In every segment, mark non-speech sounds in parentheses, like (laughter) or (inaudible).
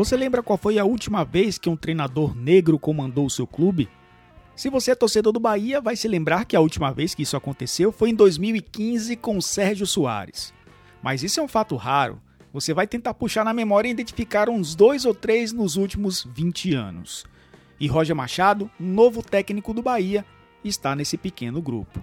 Você lembra qual foi a última vez que um treinador negro comandou o seu clube? Se você é torcedor do Bahia, vai se lembrar que a última vez que isso aconteceu foi em 2015 com Sérgio Soares. Mas isso é um fato raro. Você vai tentar puxar na memória e identificar uns dois ou três nos últimos 20 anos. E Roger Machado, novo técnico do Bahia, está nesse pequeno grupo.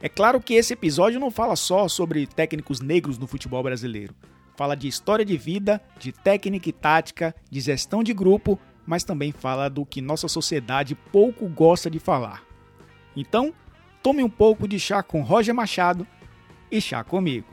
É claro que esse episódio não fala só sobre técnicos negros no futebol brasileiro. Fala de história de vida, de técnica e tática, de gestão de grupo, mas também fala do que nossa sociedade pouco gosta de falar. Então, tome um pouco de chá com Roger Machado e chá comigo.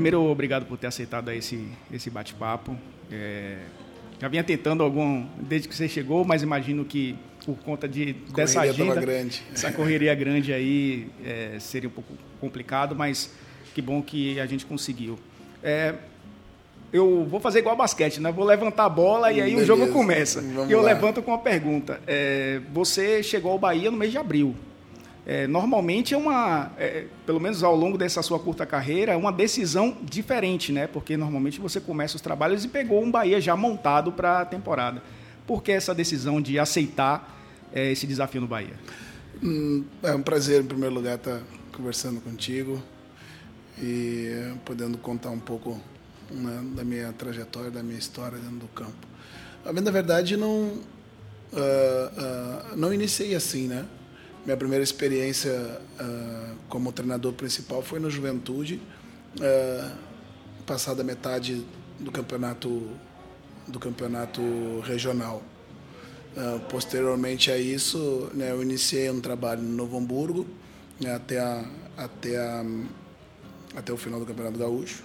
Primeiro, obrigado por ter aceitado esse, esse bate-papo. É, já vinha tentando algum desde que você chegou, mas imagino que por conta de, dessa agenda, grande. essa correria grande aí é, seria um pouco complicado, mas que bom que a gente conseguiu. É, eu vou fazer igual basquete, né? Vou levantar a bola e aí Beleza. o jogo começa. Vamos e eu lá. levanto com uma pergunta. É, você chegou ao Bahia no mês de abril. É, normalmente é uma, é, pelo menos ao longo dessa sua curta carreira, é uma decisão diferente, né? Porque normalmente você começa os trabalhos e pegou um Bahia já montado para a temporada. Por que essa decisão de aceitar é, esse desafio no Bahia? Hum, É um prazer, em primeiro lugar, estar conversando contigo e podendo contar um pouco né, da minha trajetória, da minha história dentro do campo. A bem da verdade, não, ah, ah, não iniciei assim, né? Minha primeira experiência ah, como treinador principal foi no Juventude, ah, passada metade do campeonato do campeonato regional. Ah, posteriormente a isso, né, eu iniciei um trabalho no Novo Hamburgo né, até, a, até, a, até o final do Campeonato Gaúcho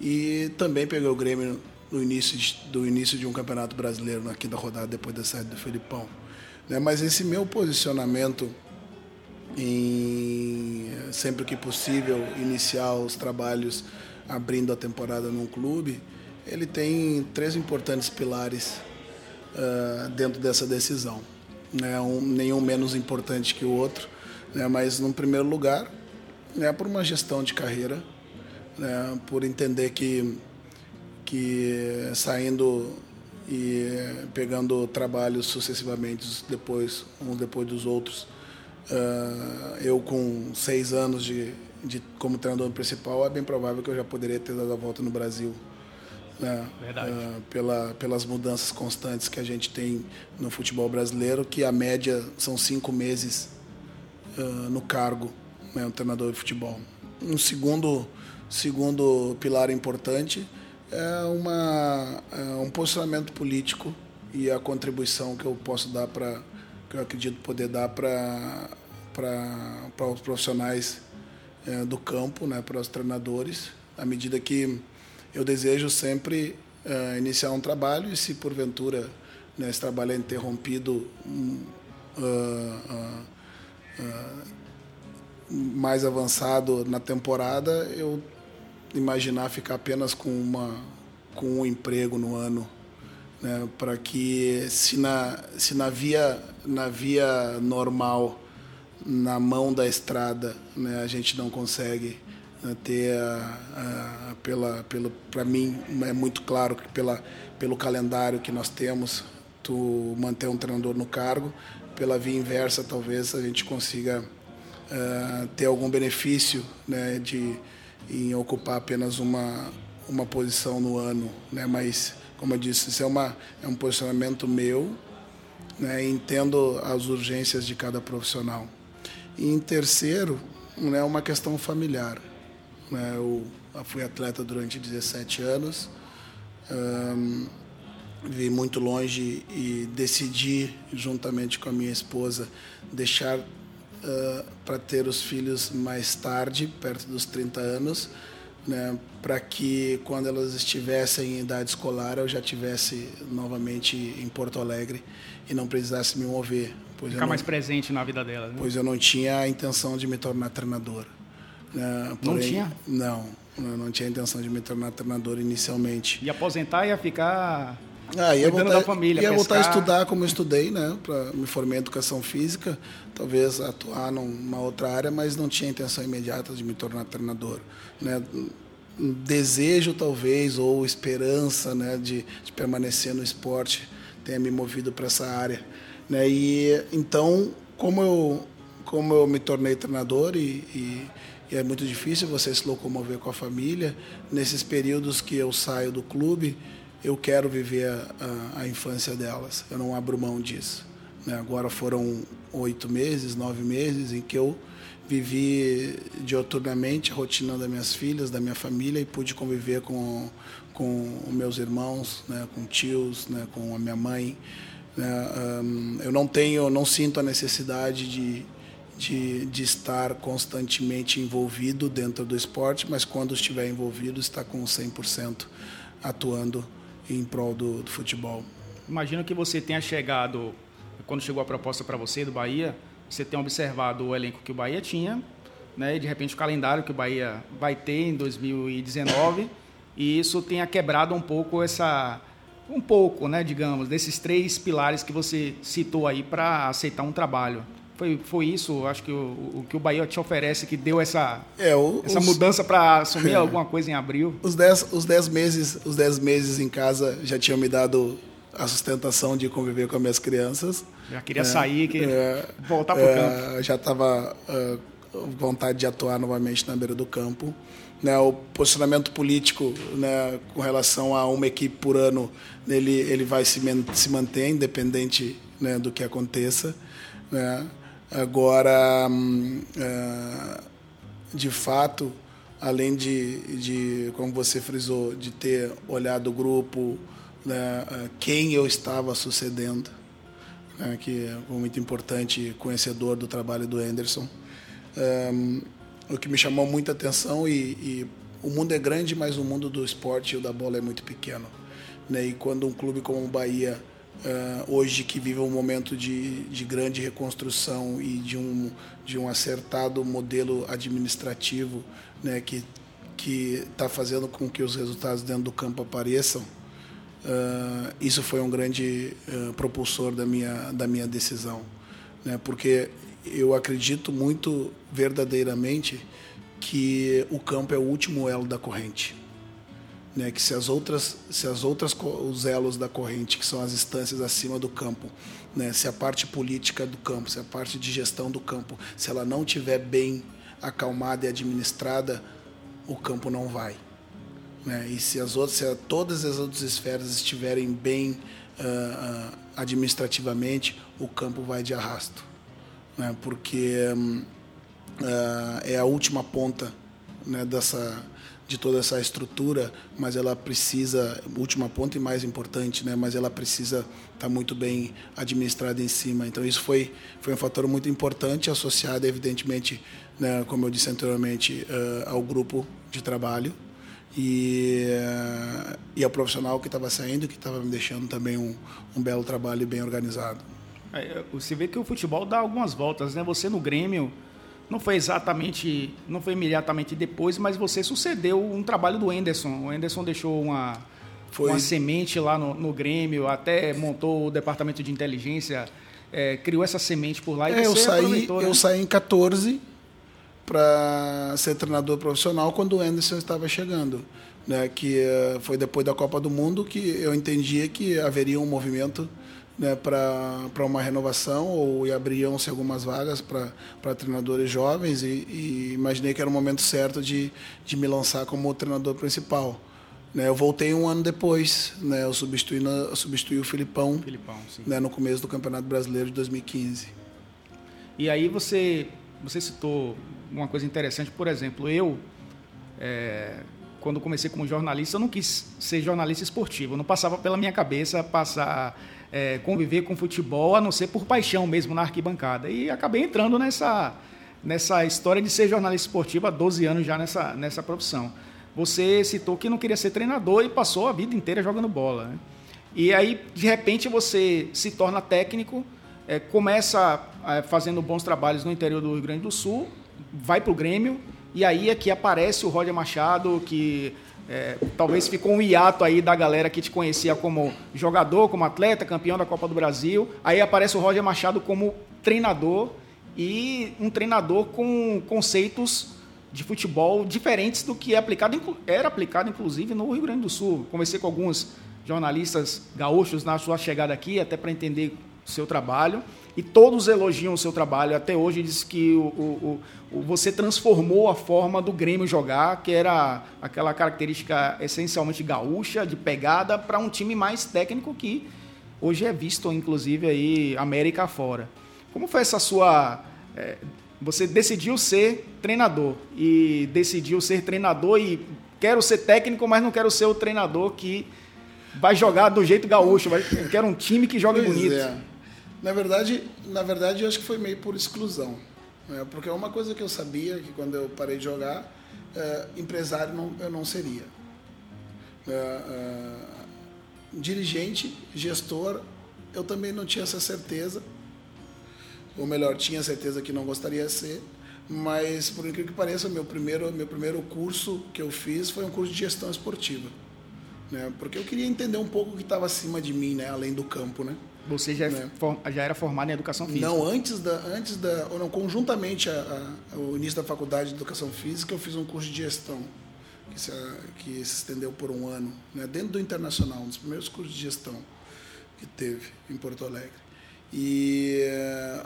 e também peguei o Grêmio no início de, do início de um Campeonato Brasileiro na quinta rodada depois da saída do Felipão. Né, mas esse meu posicionamento em sempre que possível iniciar os trabalhos abrindo a temporada num clube, ele tem três importantes pilares ah, dentro dessa decisão. Né? Um, nenhum menos importante que o outro, né? mas, no primeiro lugar, né? por uma gestão de carreira, né? por entender que, que saindo e pegando trabalhos sucessivamente, depois uns depois dos outros, ah, eu com seis anos de, de como treinador principal, é bem provável que eu já poderia ter dado a volta no Brasil né? Verdade. Ah, pela, pelas mudanças constantes que a gente tem no futebol brasileiro, que a média são cinco meses ah, no cargo, né, um treinador de futebol. Um segundo, segundo pilar importante é, uma, é um posicionamento político e a contribuição que eu posso dar para, que eu acredito poder dar para para os profissionais eh, do campo, né, para os treinadores, à medida que eu desejo sempre eh, iniciar um trabalho e se porventura né, esse trabalho é interrompido hum, ah, ah, ah, mais avançado na temporada, eu imaginar ficar apenas com uma com um emprego no ano, né, para que se na se na via na via normal na mão da estrada, né, a gente não consegue né, ter a, a, pela pelo para mim é muito claro que pela pelo calendário que nós temos tu manter um treinador no cargo pela via inversa talvez a gente consiga eh, ter algum benefício né, de em ocupar apenas uma uma posição no ano né mas como eu disse isso é uma é um posicionamento meu né, entendo as urgências de cada profissional e em terceiro, né, uma questão familiar. Né, eu fui atleta durante 17 anos, hum, muito longe e decidi, juntamente com a minha esposa, deixar uh, para ter os filhos mais tarde, perto dos 30 anos, né, para que quando elas estivessem em idade escolar eu já tivesse novamente em Porto Alegre e não precisasse me mover Pois Ficar mais presente na vida dela. Né? Pois eu não tinha a intenção de me tornar treinador. Né? Porém, não tinha? Não, eu não tinha a intenção de me tornar treinador inicialmente. E aposentar ia ficar ah, ia voltar, da família, ia voltar a estudar como eu estudei, né? Para me formar em educação física, talvez atuar numa outra área, mas não tinha intenção imediata de me tornar treinador, né? Desejo talvez ou esperança, né, de, de permanecer no esporte tenha me movido para essa área, né? E então, como eu como eu me tornei treinador e, e, e é muito difícil você se locomover com a família nesses períodos que eu saio do clube eu quero viver a, a, a infância delas. Eu não abro mão disso. Né? Agora foram oito meses, nove meses em que eu vivi dioturnamente a rotina das minhas filhas, da minha família e pude conviver com com meus irmãos, né, com tios, né, com a minha mãe. Né, um, eu não tenho, não sinto a necessidade de, de, de estar constantemente envolvido dentro do esporte, mas quando estiver envolvido, está com 100% atuando em prol do, do futebol. Imagino que você tenha chegado, quando chegou a proposta para você do Bahia, você tenha observado o elenco que o Bahia tinha, né, e de repente o calendário que o Bahia vai ter em 2019, e isso tenha quebrado um pouco essa um pouco, né, digamos, desses três pilares que você citou aí para aceitar um trabalho. Foi, foi isso, acho que o, o, que o Bahia te oferece que deu essa, é, o, essa os, mudança para assumir é, (laughs) alguma coisa em abril? Os dez, os, dez meses, os dez meses em casa já tinham me dado a sustentação de conviver com as minhas crianças. Já queria é, sair, que é, voltar para o é, campo. Já estava uh, vontade de atuar novamente na beira do campo. Né, o posicionamento político né, com relação a uma equipe por ano, ele, ele vai se, se manter, independente né, do que aconteça. Né. Agora, hum, é, de fato, além de, de, como você frisou, de ter olhado o grupo, né, é, quem eu estava sucedendo, né, que é muito importante, conhecedor do trabalho do Anderson, é, o que me chamou muita atenção e, e, o mundo é grande, mas o mundo do esporte e o da bola é muito pequeno. Né, e quando um clube como o Bahia Uh, hoje que vive um momento de, de grande reconstrução e de um, de um acertado modelo administrativo né, que que está fazendo com que os resultados dentro do campo apareçam, uh, isso foi um grande uh, propulsor da minha, da minha decisão. Né, porque eu acredito muito verdadeiramente que o campo é o último elo da corrente né, que se as outras, se as outras os elos da corrente, que são as instâncias acima do campo, né, se a parte política do campo, se a parte de gestão do campo, se ela não tiver bem acalmada e administrada, o campo não vai. Né? E se as outras, se todas as outras esferas estiverem bem uh, uh, administrativamente, o campo vai de arrasto, né? Porque um, uh, é a última ponta né, dessa de toda essa estrutura, mas ela precisa, última ponta e mais importante, né, mas ela precisa estar tá muito bem administrada em cima. Então isso foi foi um fator muito importante associado evidentemente, né, como eu disse anteriormente, uh, ao grupo de trabalho e uh, e ao profissional que estava saindo, que estava me deixando também um, um belo trabalho bem organizado. É, você vê que o futebol dá algumas voltas, né? Você no Grêmio não foi exatamente, não foi imediatamente depois, mas você sucedeu um trabalho do Enderson. O Enderson deixou uma, foi... uma semente lá no, no Grêmio, até montou o departamento de inteligência, é, criou essa semente por lá. E é, eu saí, né? eu saí em 14 para ser treinador profissional quando o Anderson estava chegando. Né, que uh, foi depois da Copa do Mundo que eu entendia que haveria um movimento né, para uma renovação ou abriam-se algumas vagas para treinadores jovens e, e, imaginei que era o momento certo de, de me lançar como treinador principal. Né, eu voltei um ano depois, né, eu substituí, na, eu substituí o Filipão, Filipão né, no começo do Campeonato Brasileiro de 2015. E aí você, você citou uma coisa interessante, por exemplo, eu, é, quando comecei como jornalista, eu não quis ser jornalista esportivo, não passava pela minha cabeça passar é, conviver com futebol, a não ser por paixão mesmo na arquibancada. E acabei entrando nessa, nessa história de ser jornalista esportivo há 12 anos já nessa, nessa profissão. Você citou que não queria ser treinador e passou a vida inteira jogando bola. Né? E aí, de repente, você se torna técnico é, começa é, fazendo bons trabalhos no interior do Rio Grande do Sul, vai para o Grêmio, e aí é que aparece o Roger Machado, que é, talvez ficou um hiato aí da galera que te conhecia como jogador, como atleta, campeão da Copa do Brasil. Aí aparece o Roger Machado como treinador e um treinador com conceitos de futebol diferentes do que é aplicado, era aplicado inclusive no Rio Grande do Sul. Conversei com alguns jornalistas gaúchos na sua chegada aqui, até para entender o seu trabalho, e todos elogiam o seu trabalho. Até hoje diz que o, o, o, você transformou a forma do Grêmio jogar, que era aquela característica essencialmente gaúcha, de pegada, para um time mais técnico que hoje é visto, inclusive, aí América fora. Como foi essa sua... É, você decidiu ser treinador e decidiu ser treinador e quero ser técnico, mas não quero ser o treinador que vai jogar do jeito gaúcho. Vai, quero um time que jogue pois bonito. É. Na verdade, na verdade, eu acho que foi meio por exclusão. Né? Porque é uma coisa que eu sabia que quando eu parei de jogar, é, empresário não, eu não seria. É, dirigente, gestor, eu também não tinha essa certeza. Ou melhor, tinha certeza que não gostaria de ser. Mas, por incrível que pareça, meu primeiro, meu primeiro curso que eu fiz foi um curso de gestão esportiva né? Porque eu queria entender um pouco o que estava acima de mim, né? Além do campo, né? Você já, é né? já era formado em educação física? Não, antes da, antes da, ou não, conjuntamente ao início da faculdade de educação física, eu fiz um curso de gestão que se, que se estendeu por um ano, né? Dentro do internacional, um dos primeiros cursos de gestão que teve em Porto Alegre. E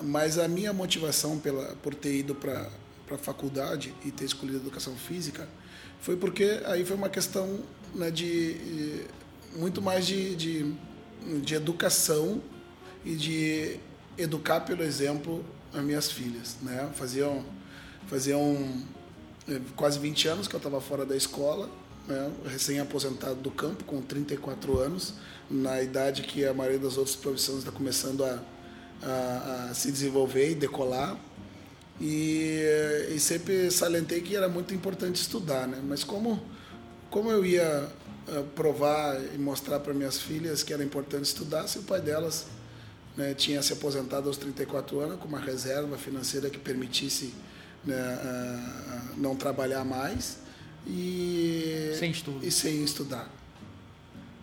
mas a minha motivação pela por ter ido para para a faculdade e ter escolhido educação física foi porque aí foi uma questão né, de muito mais de, de, de educação e de educar pelo exemplo as minhas filhas. Né? Faziam, faziam é, quase 20 anos que eu estava fora da escola, né? recém-aposentado do campo, com 34 anos, na idade que a maioria das outras profissões está começando a, a, a, se desenvolver e decolar. E, e sempre salientei que era muito importante estudar, né? mas como como eu ia provar e mostrar para minhas filhas que era importante estudar se o pai delas né, tinha se aposentado aos 34 anos com uma reserva financeira que permitisse né, uh, não trabalhar mais e sem, estudo. E sem estudar.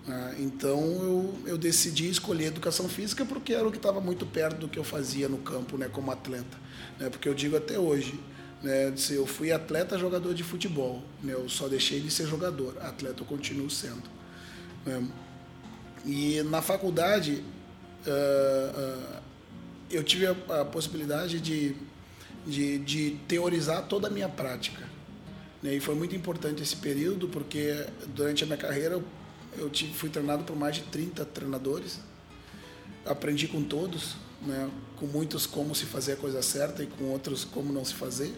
Uh, então eu, eu decidi escolher educação física porque era o que estava muito perto do que eu fazia no campo né, como atleta. Né, porque eu digo até hoje, né, eu fui atleta jogador de futebol, né, eu só deixei de ser jogador, atleta eu continuo sendo. Né. E na faculdade uh, uh, eu tive a, a possibilidade de, de, de, teorizar toda a minha prática. Né, e foi muito importante esse período porque durante a minha carreira eu, tive, fui treinado por mais de 30 treinadores, aprendi com todos, né, com muitos como se fazer a coisa certa e com outros como não se fazer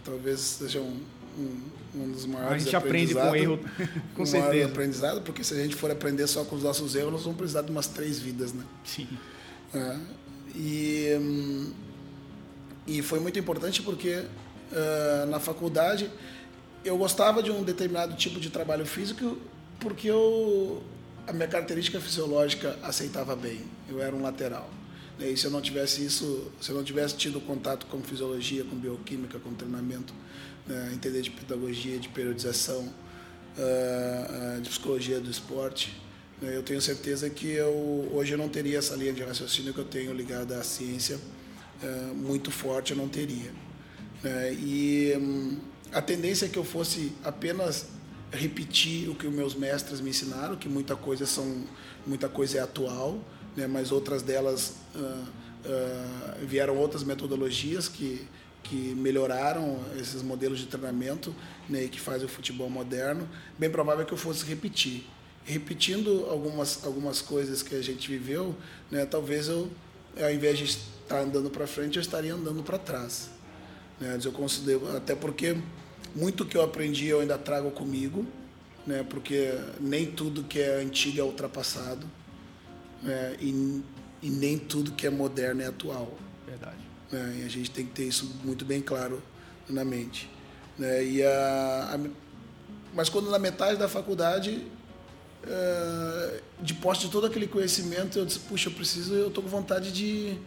que talvez seja um, um, um dos maiores A gente aprende com erro, (laughs) com um certeza. aprendizado, porque se a gente for aprender só com os nossos erros, nós vamos precisar de umas três vidas, né? Sim. É, e, hum, e foi muito importante porque uh, na faculdade eu gostava de um determinado tipo de trabalho físico porque eu, a minha característica fisiológica aceitava bem. Eu era um lateral. E se eu não tivesse isso, se eu não tivesse tido contato com fisiologia, com bioquímica, com treinamento, né, entender de pedagogia, de periodização, uh, de psicologia do esporte, né, eu tenho certeza que eu, hoje eu não teria essa linha de raciocínio que eu tenho ligada à ciência uh, muito forte, eu não teria. Né, e um, a tendência é que eu fosse apenas repetir o que os meus mestres me ensinaram, que muita coisa são muita coisa é atual, né, mas outras delas uh, uh, vieram outras metodologias que, que melhoraram esses modelos de treinamento né, que faz o futebol moderno. Bem provável que eu fosse repetir. Repetindo algumas, algumas coisas que a gente viveu, né, talvez eu, ao invés de estar andando para frente, eu estaria andando para trás. Né, eu considero, até porque muito que eu aprendi eu ainda trago comigo, né, porque nem tudo que é antigo é ultrapassado é, e, e, nem tudo que é moderno é atual. Verdade. É, e a gente tem que ter isso muito bem claro na mente. Né? E a, a, mas quando na metade da faculdade, é, de posse de todo aquele conhecimento, eu disse, puxa, eu preciso, eu estou com vontade de,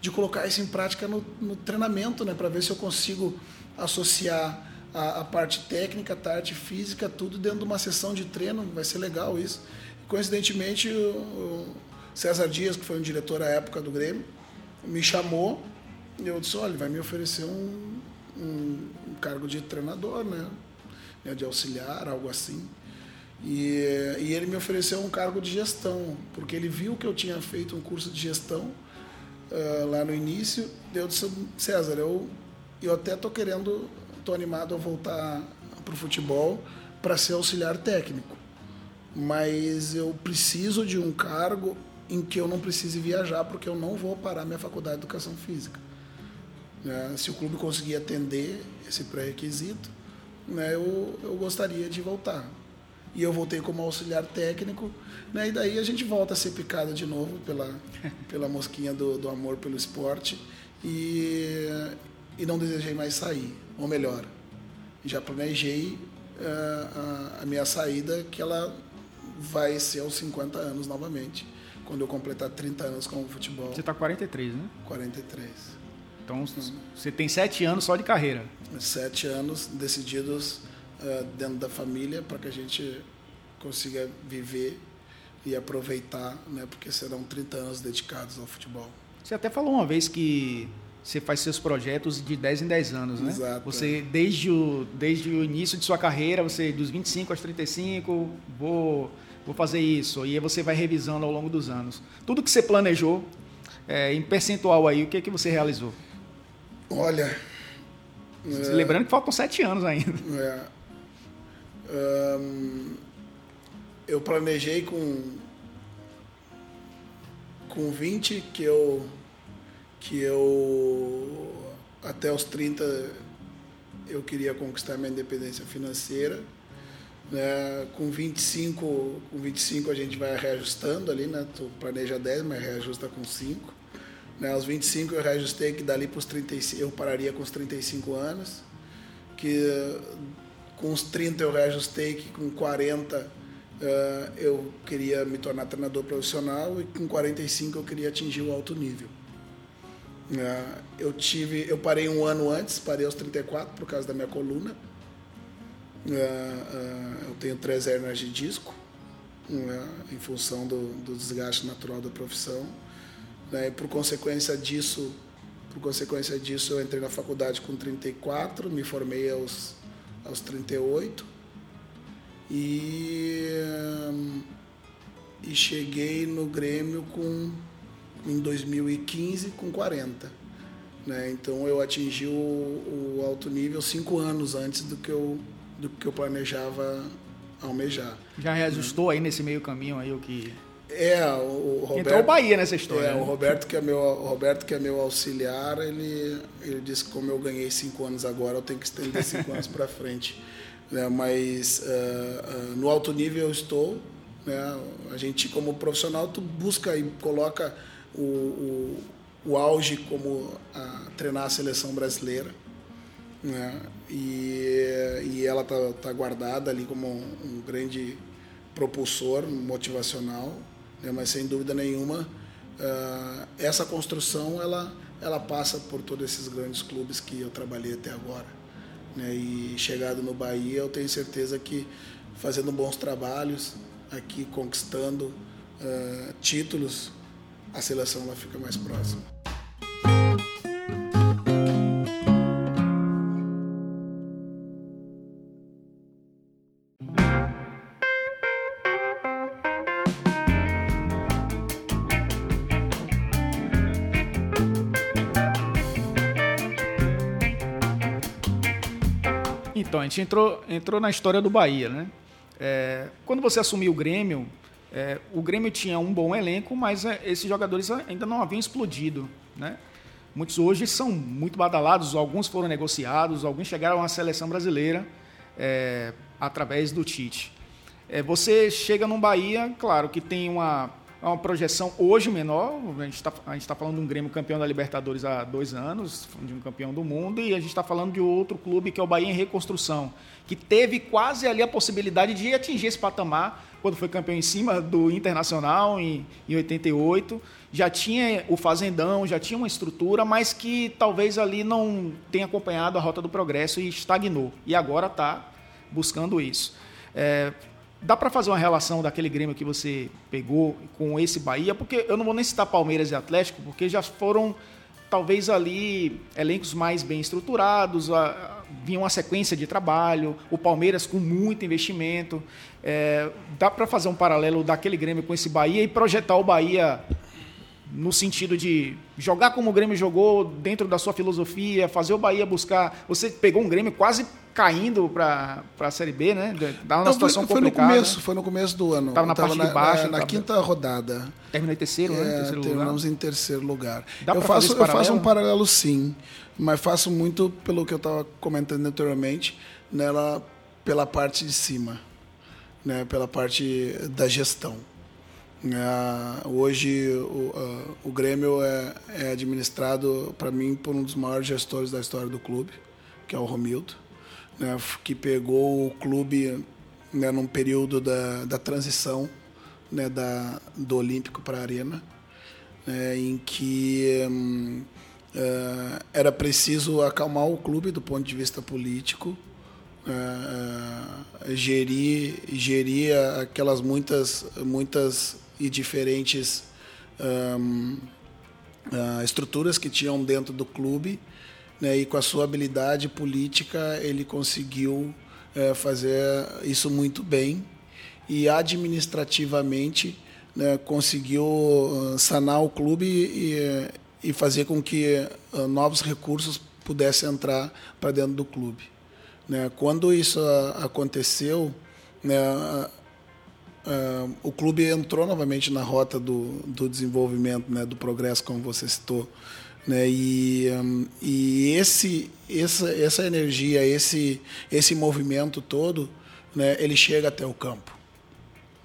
de colocar isso em prática no, no treinamento, né, para ver se eu consigo associar a, a, parte técnica, a parte física, tudo dentro de uma sessão de treino, vai ser legal isso. Coincidentemente, o, o César Dias, que foi um diretor à época do Grêmio, me chamou e eu disse, olha, vai me oferecer um, um, um cargo de treinador, né? né, de auxiliar, algo assim. E, e, ele me ofereceu um cargo de gestão, porque ele viu que eu tinha feito um curso de gestão uh, lá no início. Eu disse, César, eu, eu até estou querendo, estou animado a voltar para o futebol para ser auxiliar técnico, mas eu preciso de um cargo em que eu não precise viajar, porque eu não vou parar minha faculdade de educação física. Né? Se o clube conseguir atender esse pré-requisito, né, eu, eu gostaria de voltar. E eu voltei como auxiliar técnico, né, e daí a gente volta a ser picado de novo pela, (laughs) pela mosquinha do, do amor pelo esporte e, e não desejei mais sair, ou melhor, já planejei uh, a, a minha saída, que ela vai ser aos 50 anos novamente, quando eu completar 30 anos com o futebol. Você está 43, né? 43. Então você tem sete anos só de carreira. Sete anos decididos uh, dentro da família para que a gente consiga viver e aproveitar, né? Porque serão 30 anos dedicados ao futebol. Você até falou uma vez que você faz seus projetos de 10 em 10 anos, né? Exato. Você, desde o, desde o início de sua carreira, você dos 25 aos 35, vou, vou fazer isso. E aí você vai revisando ao longo dos anos. Tudo que você planejou, é, em percentual aí, o que, é que você realizou? Olha. É, lembrando que faltam sete anos ainda. É, um, eu planejei com, com 20 que eu, que eu até os 30 eu queria conquistar minha independência financeira. Né? Com 25, com 25 a gente vai reajustando ali, né? Tu planeja 10, mas reajusta com 5. Né, aos 25 eu reajustei que dali para os 35, eu pararia com os 35 anos, que com os 30 eu reajustei que com 40 uh, eh, eu queria me tornar treinador profissional e com 45 eu queria atingir o alto nível. Uh, eu tive, eu parei um ano antes, parei aos 34 por causa da minha coluna. Uh, eu tenho três hernias de disco, em função do, do desgaste natural da profissão. Né? Por consequência disso, por consequência disso, eu entrei na faculdade com 34, me formei aos, aos 38 e, e cheguei no Grêmio com, em 2015 com 40. Né? Então eu atingi o, o alto nível cinco anos antes do que eu, do que eu planejava almejar. Já reajustou aí nesse meio caminho aí o que é, o Roberto. Entrou o Bahia nessa história. É, né? o Roberto que é meu, Roberto que é meu auxiliar, ele, ele disse que como eu ganhei cinco anos agora, eu tenho que estender cinco anos para frente. Né? Mas uh, uh, no alto nível eu estou. Né? A gente como profissional tu busca e coloca o, o, o auge como a, treinar a seleção brasileira. Né? E, e ela está tá guardada ali como um, um grande propulsor motivacional né? mas sem dúvida nenhuma uh, essa construção ela ela passa por todos esses grandes clubes que eu trabalhei até agora né? e chegado no Bahia eu tenho certeza que fazendo bons trabalhos aqui conquistando uh, títulos a seleção ela fica mais próxima Então, a gente entrou, entrou na história do Bahia, né? É, quando você assumiu o Grêmio, é, o Grêmio tinha um bom elenco, mas é, esses jogadores ainda não haviam explodido, né? Muitos hoje são muito badalados, alguns foram negociados, alguns chegaram à seleção brasileira é, através do Tite. É, você chega no Bahia, claro que tem uma, uma projeção hoje menor. A gente está tá falando de um Grêmio campeão da Libertadores há dois anos, de um campeão do mundo, e a gente está falando de outro clube que é o Bahia em reconstrução, que teve quase ali a possibilidade de atingir esse patamar quando foi campeão em cima do Internacional em, em 88. Já tinha o Fazendão, já tinha uma estrutura, mas que talvez ali não tenha acompanhado a rota do progresso e estagnou. E agora está buscando isso. É, Dá para fazer uma relação daquele Grêmio que você pegou com esse Bahia? Porque eu não vou nem citar Palmeiras e Atlético, porque já foram talvez ali elencos mais bem estruturados, a, vinha uma sequência de trabalho, o Palmeiras com muito investimento. É, dá para fazer um paralelo daquele Grêmio com esse Bahia e projetar o Bahia no sentido de jogar como o Grêmio jogou dentro da sua filosofia, fazer o Bahia buscar. Você pegou um Grêmio quase caindo para a Série B, né? Dá uma situação foi, complicada. Foi no começo, foi no começo do ano. Estava na parte de baixo. Na, na tava... quinta rodada. Terminou em terceiro, é, né? Terceiro terminamos lugar. em terceiro lugar. Dá eu faço, eu faço um paralelo sim, mas faço muito pelo que eu estava comentando anteriormente, nela pela parte de cima, né? Pela parte da gestão. Uh, hoje o, uh, o Grêmio é, é administrado, para mim, por um dos maiores gestores da história do clube, que é o Romildo, né, que pegou o clube né, num período da, da transição né, da, do Olímpico para a Arena, né, em que um, uh, era preciso acalmar o clube do ponto de vista político, gerir, gerir aquelas muitas, muitas e diferentes um, uh, estruturas que tinham dentro do clube, né, e com a sua habilidade política ele conseguiu uh, fazer isso muito bem e administrativamente né, conseguiu uh, sanar o clube e, e fazer com que novos recursos pudessem entrar para dentro do clube. Né. Quando isso aconteceu, né, Uh, o clube entrou novamente na rota do, do desenvolvimento, né, do progresso, como você citou. Né, e, um, e esse, essa, essa energia, esse, esse movimento todo, né, ele chega até o campo.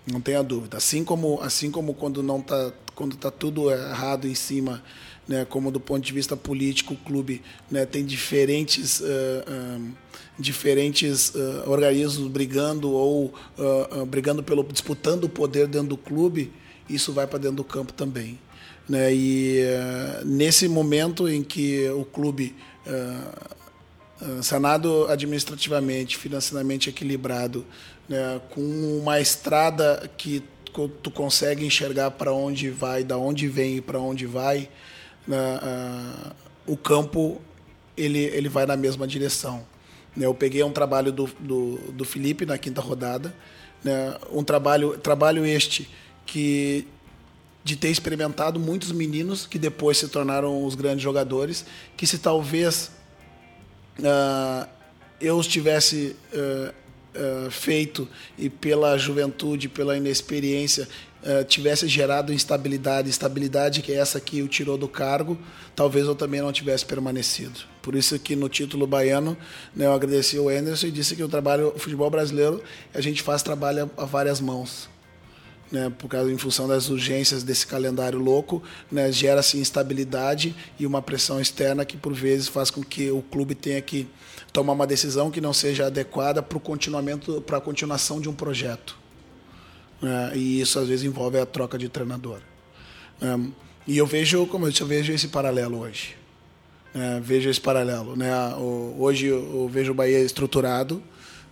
Não tenha dúvida. Assim como, assim como quando não está quando tá tudo errado em cima, né, como do ponto de vista político, o clube né, tem diferentes, uh, um, diferentes uh, organismos brigando ou uh, brigando pelo disputando o poder dentro do clube, isso vai para dentro do campo também. Né? E nesse momento em que o clube sanado administrativamente, financeiramente equilibrado, né, com uma estrada que tu consegue enxergar para onde vai, da onde vem e para onde vai, né, uh, o campo ele, ele vai na mesma direção. Né, eu peguei um trabalho do, do, do Felipe na quinta rodada, né, um trabalho, trabalho este que de ter experimentado muitos meninos que depois se tornaram os grandes jogadores, que se talvez uh, eu estivesse uh, uh, feito e pela juventude, pela inexperiência, tivesse gerado instabilidade, estabilidade que é essa que o tirou do cargo, talvez eu também não tivesse permanecido. Por isso que no título baiano né, eu agradeci o Anderson e disse que o trabalho, o futebol brasileiro, a gente faz trabalho a, várias mãos. Né, por causa em função das urgências desse calendário louco, né, gera-se instabilidade e uma pressão externa que por vezes faz com que o clube tenha que tomar uma decisão que não seja adequada para o continuamento, para a continuação de um projeto. É, e isso às vezes envolve a troca de treinador. É, e eu vejo, como eu vejo esse paralelo hoje. É, vejo esse paralelo. Né? O, hoje eu vejo o Bahia estruturado,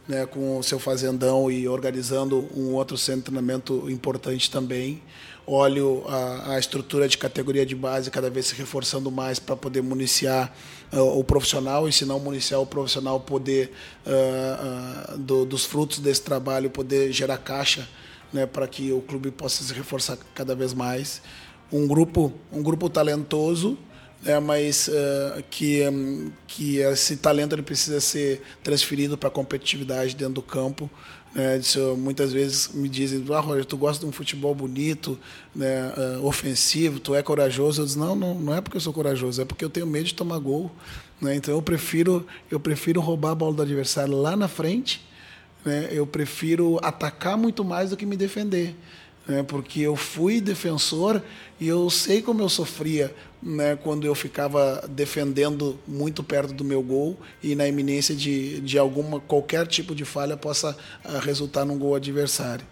né, com o seu fazendão e organizando um outro centro de treinamento importante também olho a, a, estrutura de categoria de base cada vez se reforçando mais para poder municiar uh, o profissional e se não municiar o profissional poder uh, uh, do, dos frutos desse trabalho poder gerar caixa né, para que o clube possa se reforçar cada vez mais um grupo um grupo talentoso né, mas que um, que esse talento ele precisa ser transferido para a competitividade dentro do campo né, disso, muitas vezes me dizem, ah, Roger, tu gosta de um futebol bonito, né, uh, ofensivo, tu é corajoso. Eu digo, não, não, não é porque eu sou corajoso, é porque eu tenho medo de tomar gol. Né? Então eu prefiro, eu prefiro roubar a bola do adversário lá na frente, né? eu prefiro atacar muito mais do que me defender. Né, porque eu fui defensor e eu sei como eu sofria né, quando eu ficava defendendo muito perto do meu gol e na iminência de, de alguma qualquer tipo de falha possa uh, resultar num gol adversário.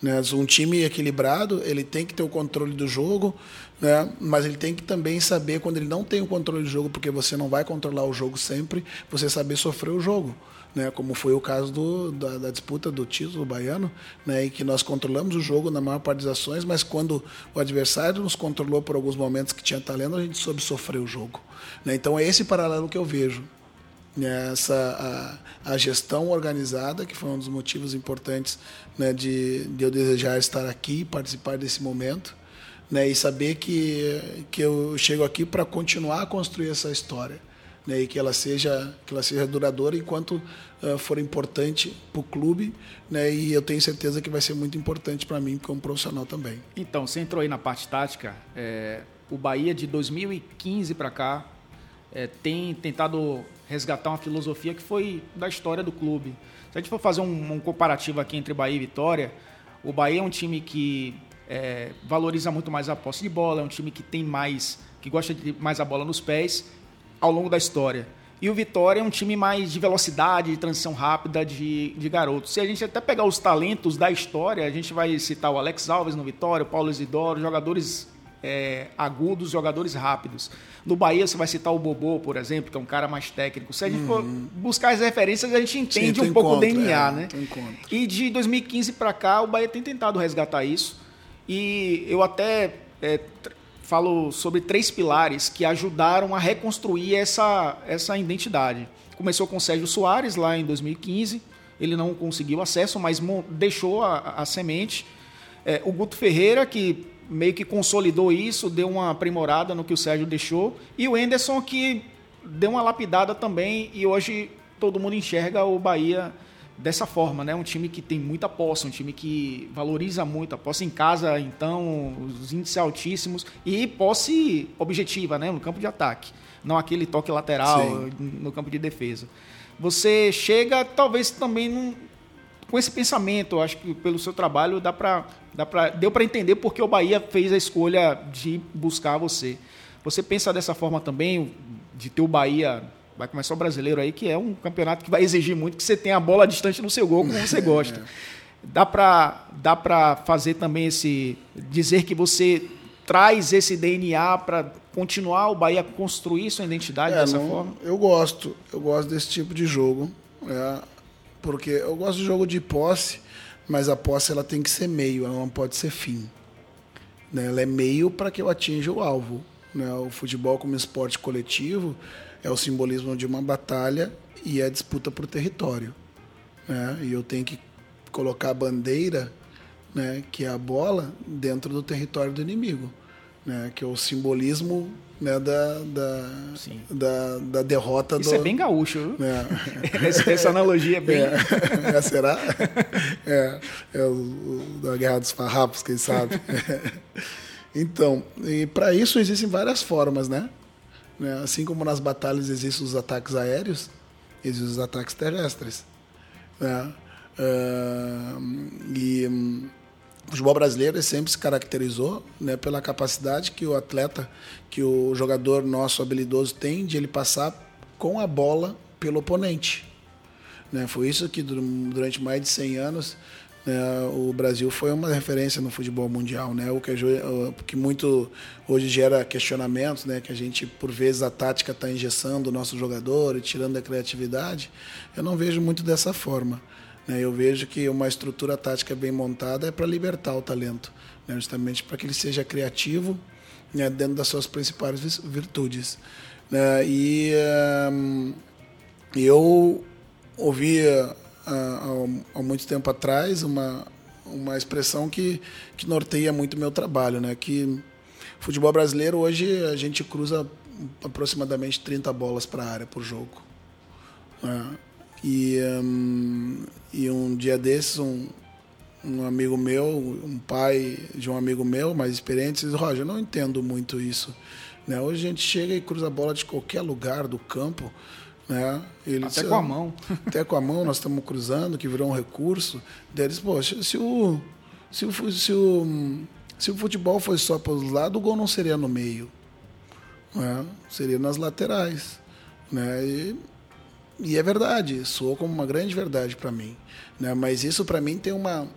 Né? Um time equilibrado ele tem que ter o controle do jogo, né? mas ele tem que também saber quando ele não tem o controle do jogo, porque você não vai controlar o jogo sempre, você saber sofrer o jogo né, como foi o caso do, da, da, disputa do título baiano, né, em que nós controlamos o jogo na maior parte das ações, mas quando o adversário nos controlou por alguns momentos que tinha talento, a gente soube sofrer o jogo. Né, então é esse paralelo que eu vejo. Né, essa, a, a, gestão organizada, que foi um dos motivos importantes né, de, de eu desejar estar aqui participar desse momento, né, e saber que, que eu chego aqui para continuar a construir essa história né, e que ela seja que ela seja duradoura enquanto uh, for importante para o clube, né, e eu tenho certeza que vai ser muito importante para mim como profissional também. Então, você entrou aí na parte tática, é, o Bahia de 2015 para cá é, tem tentado resgatar uma filosofia que foi da história do clube. Se a gente for fazer um, um comparativo aqui entre Bahia e Vitória, o Bahia é um time que é, valoriza muito mais a posse de bola, é um time que tem mais, que gosta de mais a bola nos pés ao longo da história. E o Vitória é um time mais de velocidade, de transição rápida, de, de garotos. Se a gente até pegar os talentos da história, a gente vai citar o Alex Alves no Vitória, o Paulo Isidoro, jogadores é, agudos, jogadores rápidos. No Bahia, você vai citar o Bobô, por exemplo, que é um cara mais técnico. Se a gente for uhum. buscar as referências, a gente entende Sim, um pouco o DNA, é, né? E de 2015 para cá, o Bahia tem tentado resgatar isso. E eu até é, falo sobre três pilares que ajudaram a reconstruir essa, essa identidade. Começou com Sérgio Soares lá em 2015, ele não conseguiu acesso, mas deixou a, a semente. É, o Guto Ferreira, que meio que consolidou isso, deu uma aprimorada no que o Sérgio deixou, e o Enderson, que deu uma lapidada também, e hoje todo mundo enxerga o Bahia dessa forma, né? Um time que tem muita posse, um time que valoriza muito a posse em casa, então os índices altíssimos e posse objetiva, né? No campo de ataque, não aquele toque lateral Sim. no campo de defesa. Você chega, talvez também num, com esse pensamento, acho que pelo seu trabalho dá para dá para deu para entender porque o Bahia fez a escolha de buscar você. Você pensa dessa forma também de ter o Bahia Vai começar o brasileiro aí, que é um campeonato que vai exigir muito que você tenha a bola distante no seu gol, como você (laughs) gosta. Dá para dá para fazer também esse. dizer que você traz esse DNA para continuar o Bahia construir sua identidade é, dessa não, forma? Eu gosto, eu gosto desse tipo de jogo. É, porque eu gosto de jogo de posse, mas a posse ela tem que ser meio, ela não pode ser fim. Né? Ela é meio para que eu atinja o alvo. Né? O futebol como esporte coletivo, é o simbolismo de uma batalha e a disputa por território. Né? E eu tenho que colocar a bandeira, né, que é a bola, dentro do território do inimigo, né, que é o simbolismo né, da, da, da, da, derrota Isso é do... é bem gaúcho, viu? É. (laughs) essa, essa, analogia é bem. É, é será? É, é o, o, da Guerra dos Farrapos, quem sabe? (laughs) Então, e para isso existem várias formas, né? Né? Assim como nas batalhas existem os ataques aéreos, existem os ataques terrestres. Né? Uh, e um, o futebol brasileiro sempre se caracterizou né, pela capacidade que o atleta, que o jogador nosso habilidoso tem de ele passar com a bola pelo oponente. Né? Foi isso que durante mais de 100 anos o Brasil foi uma referência no futebol mundial, né? O que, o que muito hoje gera questionamentos, né? Que a gente por vezes a tática está engessando o nosso jogador e tirando a criatividade. Eu não vejo muito dessa forma. Né? Eu vejo que uma estrutura tática bem montada é para libertar o talento, né? justamente para que ele seja criativo né? dentro das suas principais virtudes. Né? E um, eu ouvia há, há muito tempo atrás uma, uma expressão que, que norteia muito o meu trabalho, né? Que futebol brasileiro hoje a gente cruza aproximadamente 30 bolas para a área por jogo. Né? E, um, e um dia desses, um, um amigo meu, um pai de um amigo meu mais experiente, disse: Roger, eu não entendo muito isso. Né? Hoje a gente chega e cruza a bola de qualquer lugar do campo. Né? Ele até com a mão. (laughs) Até com a mão, nós estamos cruzando, que virou um recurso. Deles, poxa, se o, Se o, se o, se o futebol fosse só para os lados, o gol não seria no meio. Né? Seria nas laterais. Né? E, e é verdade, soou como uma grande verdade para mim. Né? Mas isso para mim tem, uma,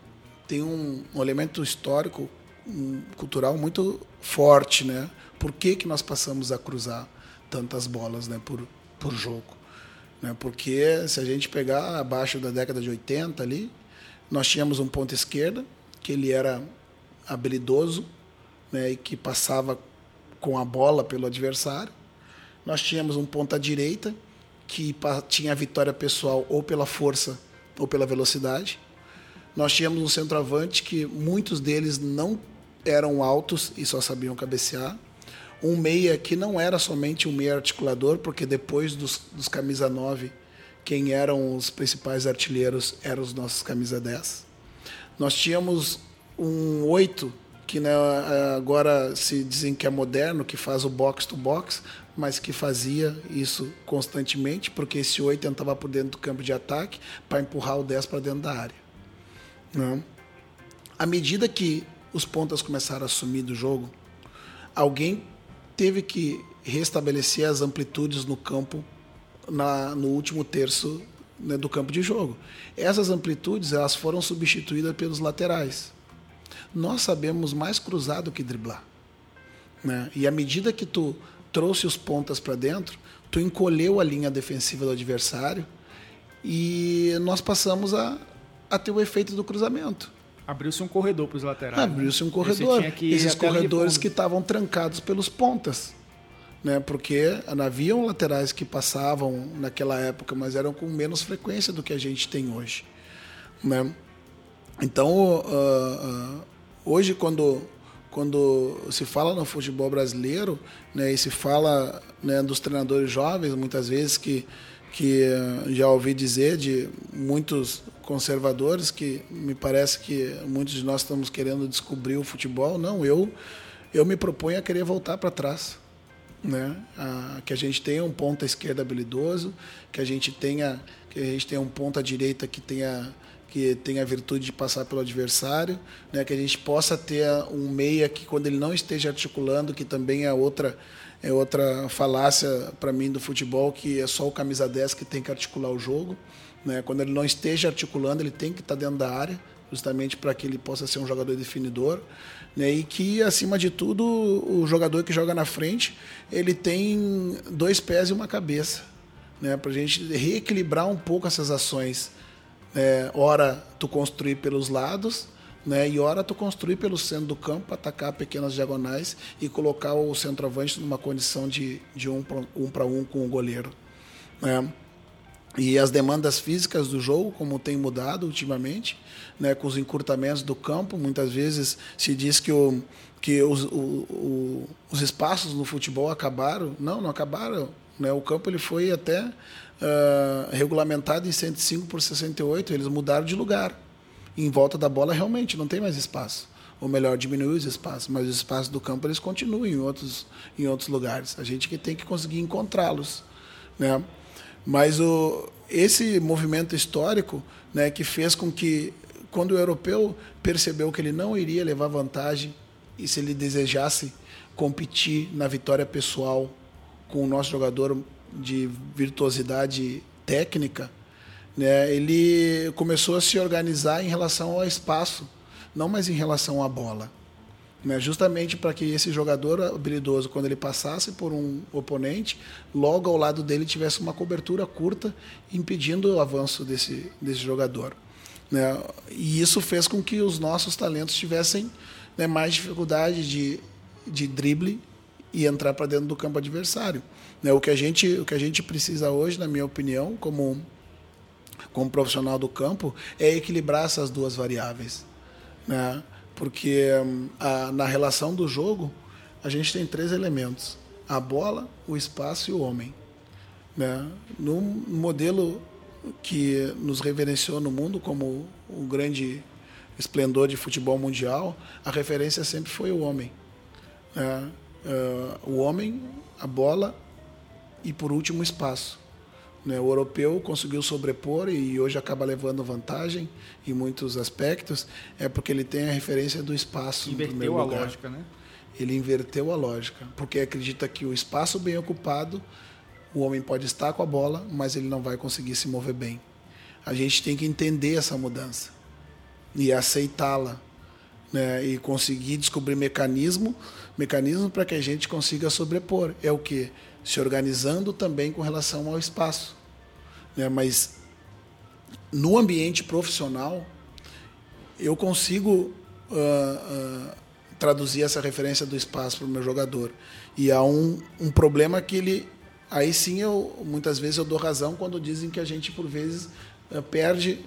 tem um, um elemento histórico, um, cultural muito forte. Né? Por que, que nós passamos a cruzar tantas bolas né? por, por jogo? Né? Porque se a gente pegar abaixo da década de 80 ali, nós tínhamos um ponto esquerda, que ele era habilidoso né, e que passava com a bola pelo adversário. Nós tínhamos um ponta direita que tinha a vitória pessoal ou pela força ou pela velocidade. Nós tínhamos um centroavante que muitos deles não eram altos e só sabiam cabecear. Um meia que não era somente um meia articulador, porque depois dos, dos camisa 9, quem eram os principais artilheiros eram os nossos camisa 10. Nós tínhamos um 8, que né, agora se dizem que é moderno, que faz o box to box, mas que fazia isso constantemente, porque esse 8 entrava por dentro do campo de ataque para empurrar o 10 para dentro da área. Né? À medida que os pontas começaram a assumir do jogo, alguém teve que restabelecer as amplitudes no campo na, no último terço né, do campo de jogo. Essas amplitudes elas foram substituídas pelos laterais. Nós sabemos mais cruzar do que driblar. Né? E à medida que tu trouxe os pontas para dentro, tu encolheu a linha defensiva do adversário e nós passamos a, a ter o efeito do cruzamento. Abriu-se um corredor para os laterais. Abriu-se um corredor. Esses corredores que estavam trancados pelos pontas né? Porque haviam laterais que passavam naquela época, mas eram com menos frequência do que a gente tem hoje, né? Então, uh, uh, hoje quando quando se fala no futebol brasileiro, né, e se fala né, dos treinadores jovens, muitas vezes que que já ouvi dizer de muitos conservadores que me parece que muitos de nós estamos querendo descobrir o futebol. Não, eu eu me proponho a querer voltar para trás né? Ah, que a gente tenha um ponta esquerda habilidoso, que a gente tenha que a gente tenha um ponta direita que tenha que tenha a virtude de passar pelo adversário, né? Que a gente possa ter um meia que quando ele não esteja articulando, que também é outra é outra falácia para mim do futebol, que é só o camisa 10 que tem que articular o jogo, né? Quando ele não esteja articulando, ele tem que estar dentro da área, justamente para que ele possa ser um jogador definidor. Né? E que, acima de tudo, o jogador que joga na frente, ele tem dois pés e uma cabeça. Né? Para a gente reequilibrar um pouco essas ações. É, ora, tu construir pelos lados, né? E ora tu construir pelo centro do campo, atacar pequenas diagonais e colocar o centroavante numa condição de, de um para um, um com o goleiro. Né? E as demandas físicas do jogo, como tem mudado ultimamente, né, com os encurtamentos do campo, muitas vezes se diz que, o, que os, o, o, os espaços no futebol acabaram. Não, não acabaram. Né? O campo ele foi até uh, regulamentado em 105 por 68, eles mudaram de lugar. Em volta da bola realmente não tem mais espaço. Ou melhor, diminuiu os espaços, mas os espaços do campo eles continuam em outros, em outros lugares. A gente que tem que conseguir encontrá-los. Né? Mas o, esse movimento histórico né, que fez com que, quando o europeu percebeu que ele não iria levar vantagem e se ele desejasse competir na vitória pessoal com o nosso jogador de virtuosidade técnica, né, ele começou a se organizar em relação ao espaço, não mais em relação à bola né? justamente para que esse jogador habilidoso, quando ele passasse por um oponente, logo ao lado dele tivesse uma cobertura curta, impedindo o avanço desse, desse jogador. Né? E isso fez com que os nossos talentos tivessem né, mais dificuldade de, de drible e entrar para dentro do campo adversário. Né? O, que a gente, o que a gente precisa hoje, na minha opinião, como, como profissional do campo, é equilibrar essas duas variáveis. Né? Porque hum, a, na relação do jogo a gente tem três elementos: a bola, o espaço e o homem. Né? No modelo que nos reverenciou no mundo como o grande esplendor de futebol mundial, a referência sempre foi o homem. Né? Uh, o homem, a bola e, por último, o espaço. Né? O europeu conseguiu sobrepor e hoje acaba levando vantagem em muitos aspectos, é porque ele tem a referência do espaço. Inverteu a lugar. lógica, né? Ele inverteu a lógica, porque acredita que o espaço bem ocupado, o homem pode estar com a bola, mas ele não vai conseguir se mover bem. A gente tem que entender essa mudança e aceitá-la. Né, e conseguir descobrir mecanismo, mecanismo para que a gente consiga sobrepor. É o que? Se organizando também com relação ao espaço. Né, mas no ambiente profissional, eu consigo uh, uh, traduzir essa referência do espaço para o meu jogador. E há um, um problema que ele. Aí sim, eu, muitas vezes eu dou razão quando dizem que a gente, por vezes, uh, perde,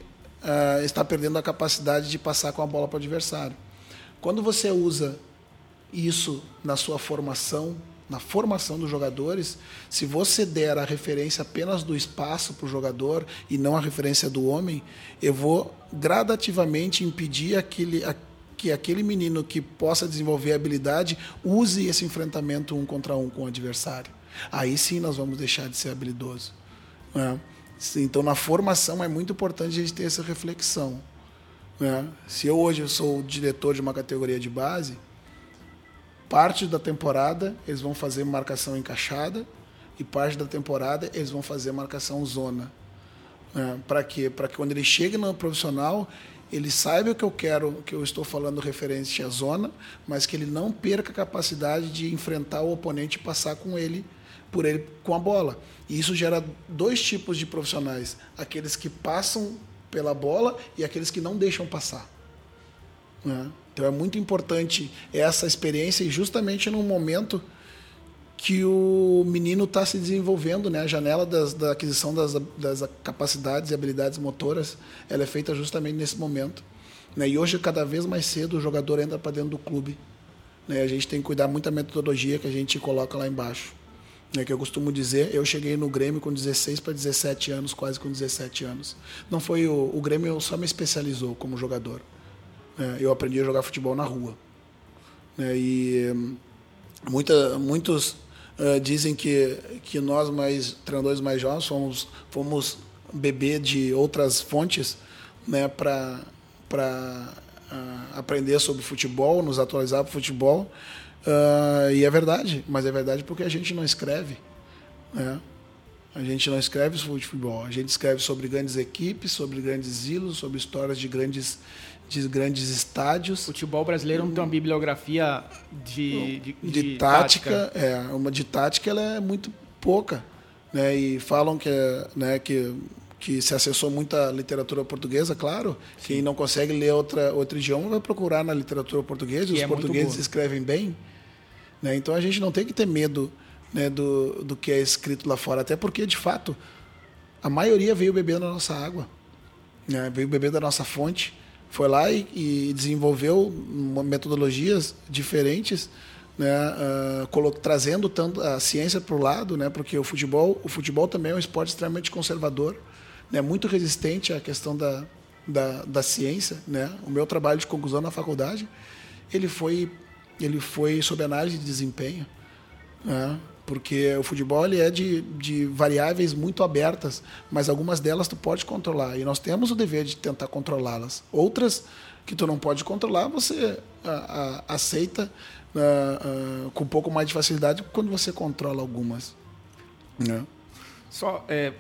está perdendo a capacidade de passar com a bola para o adversário. Quando você usa isso na sua formação, na formação dos jogadores, se você der a referência apenas do espaço para o jogador e não a referência do homem, eu vou gradativamente impedir aquele, que aquele menino que possa desenvolver habilidade use esse enfrentamento um contra um com o adversário. Aí sim nós vamos deixar de ser habilidoso. Né? Então, na formação é muito importante a gente ter essa reflexão. Né? Se eu hoje sou o diretor de uma categoria de base, parte da temporada eles vão fazer marcação encaixada e parte da temporada eles vão fazer marcação zona. Né? Para quê? Para que quando ele chegue no profissional, ele saiba o que eu quero, que eu estou falando referente à zona, mas que ele não perca a capacidade de enfrentar o oponente e passar com ele, por ele com a bola. E isso gera dois tipos de profissionais: aqueles que passam pela bola e aqueles que não deixam passar. Né? Então é muito importante essa experiência e justamente no momento que o menino está se desenvolvendo, né? A janela das, da aquisição das, das, capacidades e habilidades motoras, ela é feita justamente nesse momento. Né? E hoje cada vez mais cedo o jogador entra para dentro do clube. Né? A gente tem que cuidar muito da metodologia que a gente coloca lá embaixo. Né? Que eu costumo dizer, eu cheguei no Grêmio com 16 para 17 anos, quase com 17 anos. Não foi o, o Grêmio só me especializou como jogador. É, eu aprendi a jogar futebol na rua. Né? E hum, muita, muitos uh, dizem que, que nós, mais treinadores mais jovens, fomos, fomos beber de outras fontes né, para uh, aprender sobre futebol, nos atualizar para futebol. Uh, e é verdade, mas é verdade porque a gente não escreve. Né? A gente não escreve sobre futebol, a gente escreve sobre grandes equipes, sobre grandes ilos, sobre histórias de grandes de grandes estádios. O futebol brasileiro não tem uma bibliografia de, de, de, de tática, tática, É, uma de tática ela é muito pouca. Né? E falam que, né, que, que se acessou muita literatura portuguesa, claro. Sim. Quem não consegue ler outra, outro idioma vai procurar na literatura portuguesa. Que os é portugueses escrevem bem. Né? Então a gente não tem que ter medo né, do, do que é escrito lá fora. Até porque, de fato, a maioria veio beber da nossa água. Né? Veio beber da nossa fonte foi lá e, e desenvolveu metodologias diferentes, né, uh, trazendo tanto a ciência para o lado, né, porque o futebol, o futebol também é um esporte extremamente conservador, né, muito resistente à questão da, da, da ciência, né. O meu trabalho de conclusão na faculdade, ele foi ele foi sob análise de desempenho, né, porque o futebol ele é de, de variáveis muito abertas, mas algumas delas tu pode controlar e nós temos o dever de tentar controlá-las. Outras que tu não pode controlar, você a, a, aceita a, com um pouco mais de facilidade quando você controla algumas. Né? Só é,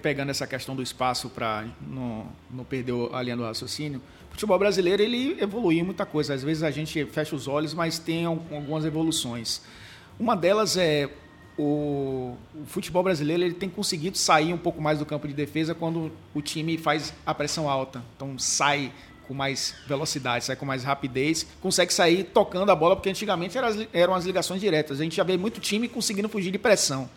pegando essa questão do espaço para não, não perder a linha do raciocínio, o futebol brasileiro ele evoluiu muita coisa. Às vezes a gente fecha os olhos, mas tem algumas evoluções. Uma delas é o, o, futebol brasileiro ele tem conseguido sair um pouco mais do campo de defesa quando o time faz a pressão alta. Então sai com mais velocidade, sai com mais rapidez, consegue sair tocando a bola, porque antigamente eram as, eram as ligações diretas. A gente já vê muito time conseguindo fugir de pressão.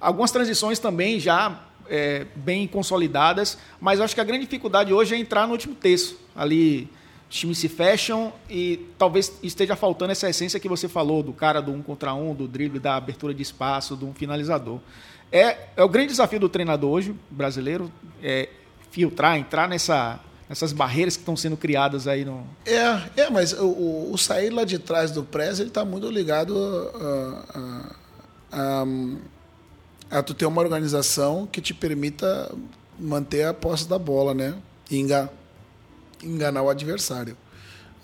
Algumas transições também já é, bem consolidadas, mas acho que a grande dificuldade hoje é entrar no último terço. Ali times se fecham e talvez esteja faltando essa essência que você falou do cara do um contra um, do drible, da abertura de espaço, do um finalizador. É, é o grande desafio do treinador hoje, brasileiro, é filtrar, entrar nessa, nessas barreiras que estão sendo criadas aí no. É, é mas o, o sair lá de trás do press ele está muito ligado a, a, a, a tu ter uma organização que te permita manter a posse da bola, né? E enganar, o adversário.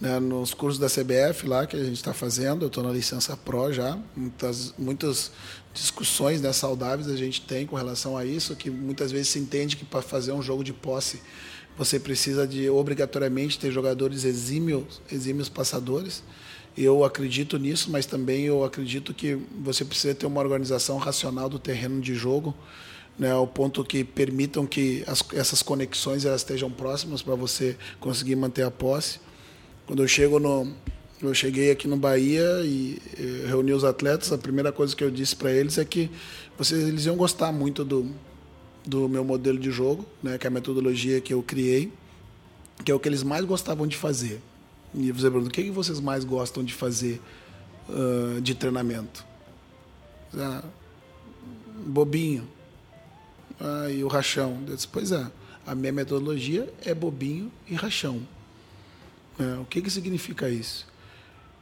Né? Nos cursos da CBF lá que a gente está fazendo, eu estou na licença Pro já, muitas, muitas discussões né, saudáveis a gente tem com relação a isso, que muitas vezes se entende que para fazer um jogo de posse você precisa de obrigatoriamente ter jogadores exímios, exímios passadores. Eu acredito nisso, mas também eu acredito que você precisa ter uma organização racional do terreno de jogo, né, ao ponto que permitam que as, essas conexões elas estejam próximas para você conseguir manter a posse. Quando eu chego no eu cheguei aqui no Bahia e eh, reuni os atletas, a primeira coisa que eu disse para eles é que vocês eles iam gostar muito do do meu modelo de jogo, né, que é a metodologia que eu criei, que é o que eles mais gostavam de fazer. E você pergunta, o que, vocês mais gostam de fazer uh, de treinamento? Ah, bobinho. Ah, e o rachão. Eu disse, pois é, a minha metodologia é bobinho e rachão. É, o que, que significa isso?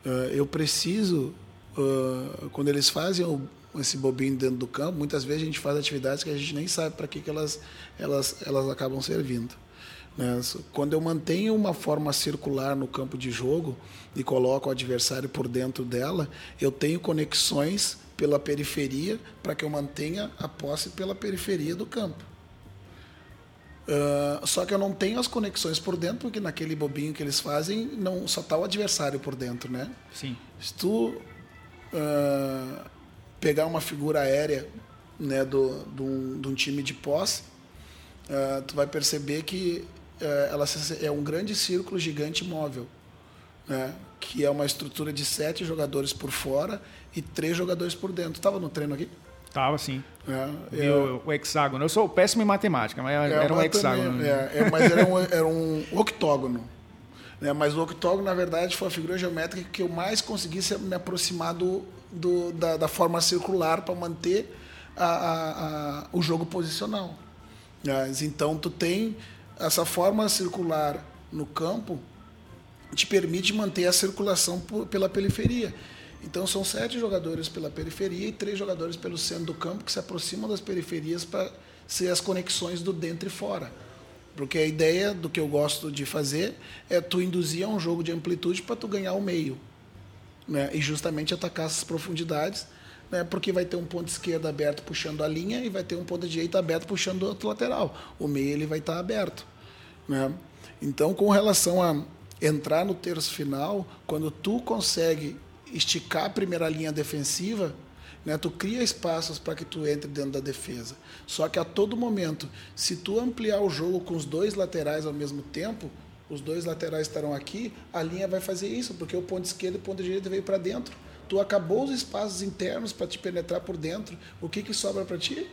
Uh, eu preciso, uh, quando eles fazem o, esse bobinho dentro do campo, muitas vezes a gente faz atividades que a gente nem sabe para que, que elas, elas, elas acabam servindo. Né? Quando eu mantenho uma forma circular no campo de jogo e coloco o adversário por dentro dela, eu tenho conexões pela periferia para que eu mantenha a posse pela periferia do campo. Uh, só que eu não tenho as conexões por dentro, porque naquele bobinho que eles fazem, não só está o adversário por dentro, né? Sim. Se tu uh, pegar uma figura aérea né, do, do, de um time de posse, uh, tu vai perceber que ela é um grande círculo gigante móvel, né, que é uma estrutura de sete jogadores por fora e três jogadores por dentro. Estava no treino aqui? Tava sim. É, eu, o hexágono. Eu sou péssimo em matemática, mas é, era um hexágono. É, é, mas era um, (laughs) era um octógono. Né? Mas o octógono, na verdade, foi a figura geométrica que eu mais consegui me aproximar do, do, da, da, forma circular para manter a, a, a, o jogo posicional. Mas, então, tu tem essa forma circular no campo te permite manter a circulação por, pela periferia. Então são sete jogadores pela periferia e três jogadores pelo centro do campo que se aproximam das periferias para ser as conexões do dentro e fora. Porque a ideia do que eu gosto de fazer é tu induzir a um jogo de amplitude para tu ganhar o meio né, e justamente atacar essas profundidades, né, porque vai ter um ponto esquerdo aberto puxando a linha e vai ter um ponto direito aberto puxando o outro lateral. O meio ele vai estar aberto. Né? Então, com relação a entrar no terço final, quando tu consegue esticar a primeira linha defensiva, né, tu cria espaços para que tu entre dentro da defesa. Só que a todo momento, se tu ampliar o jogo com os dois laterais ao mesmo tempo, os dois laterais estarão aqui, a linha vai fazer isso, porque o ponto esquerdo e o ponto direito veio para dentro. Tu acabou os espaços internos para te penetrar por dentro. O que, que sobra para ti?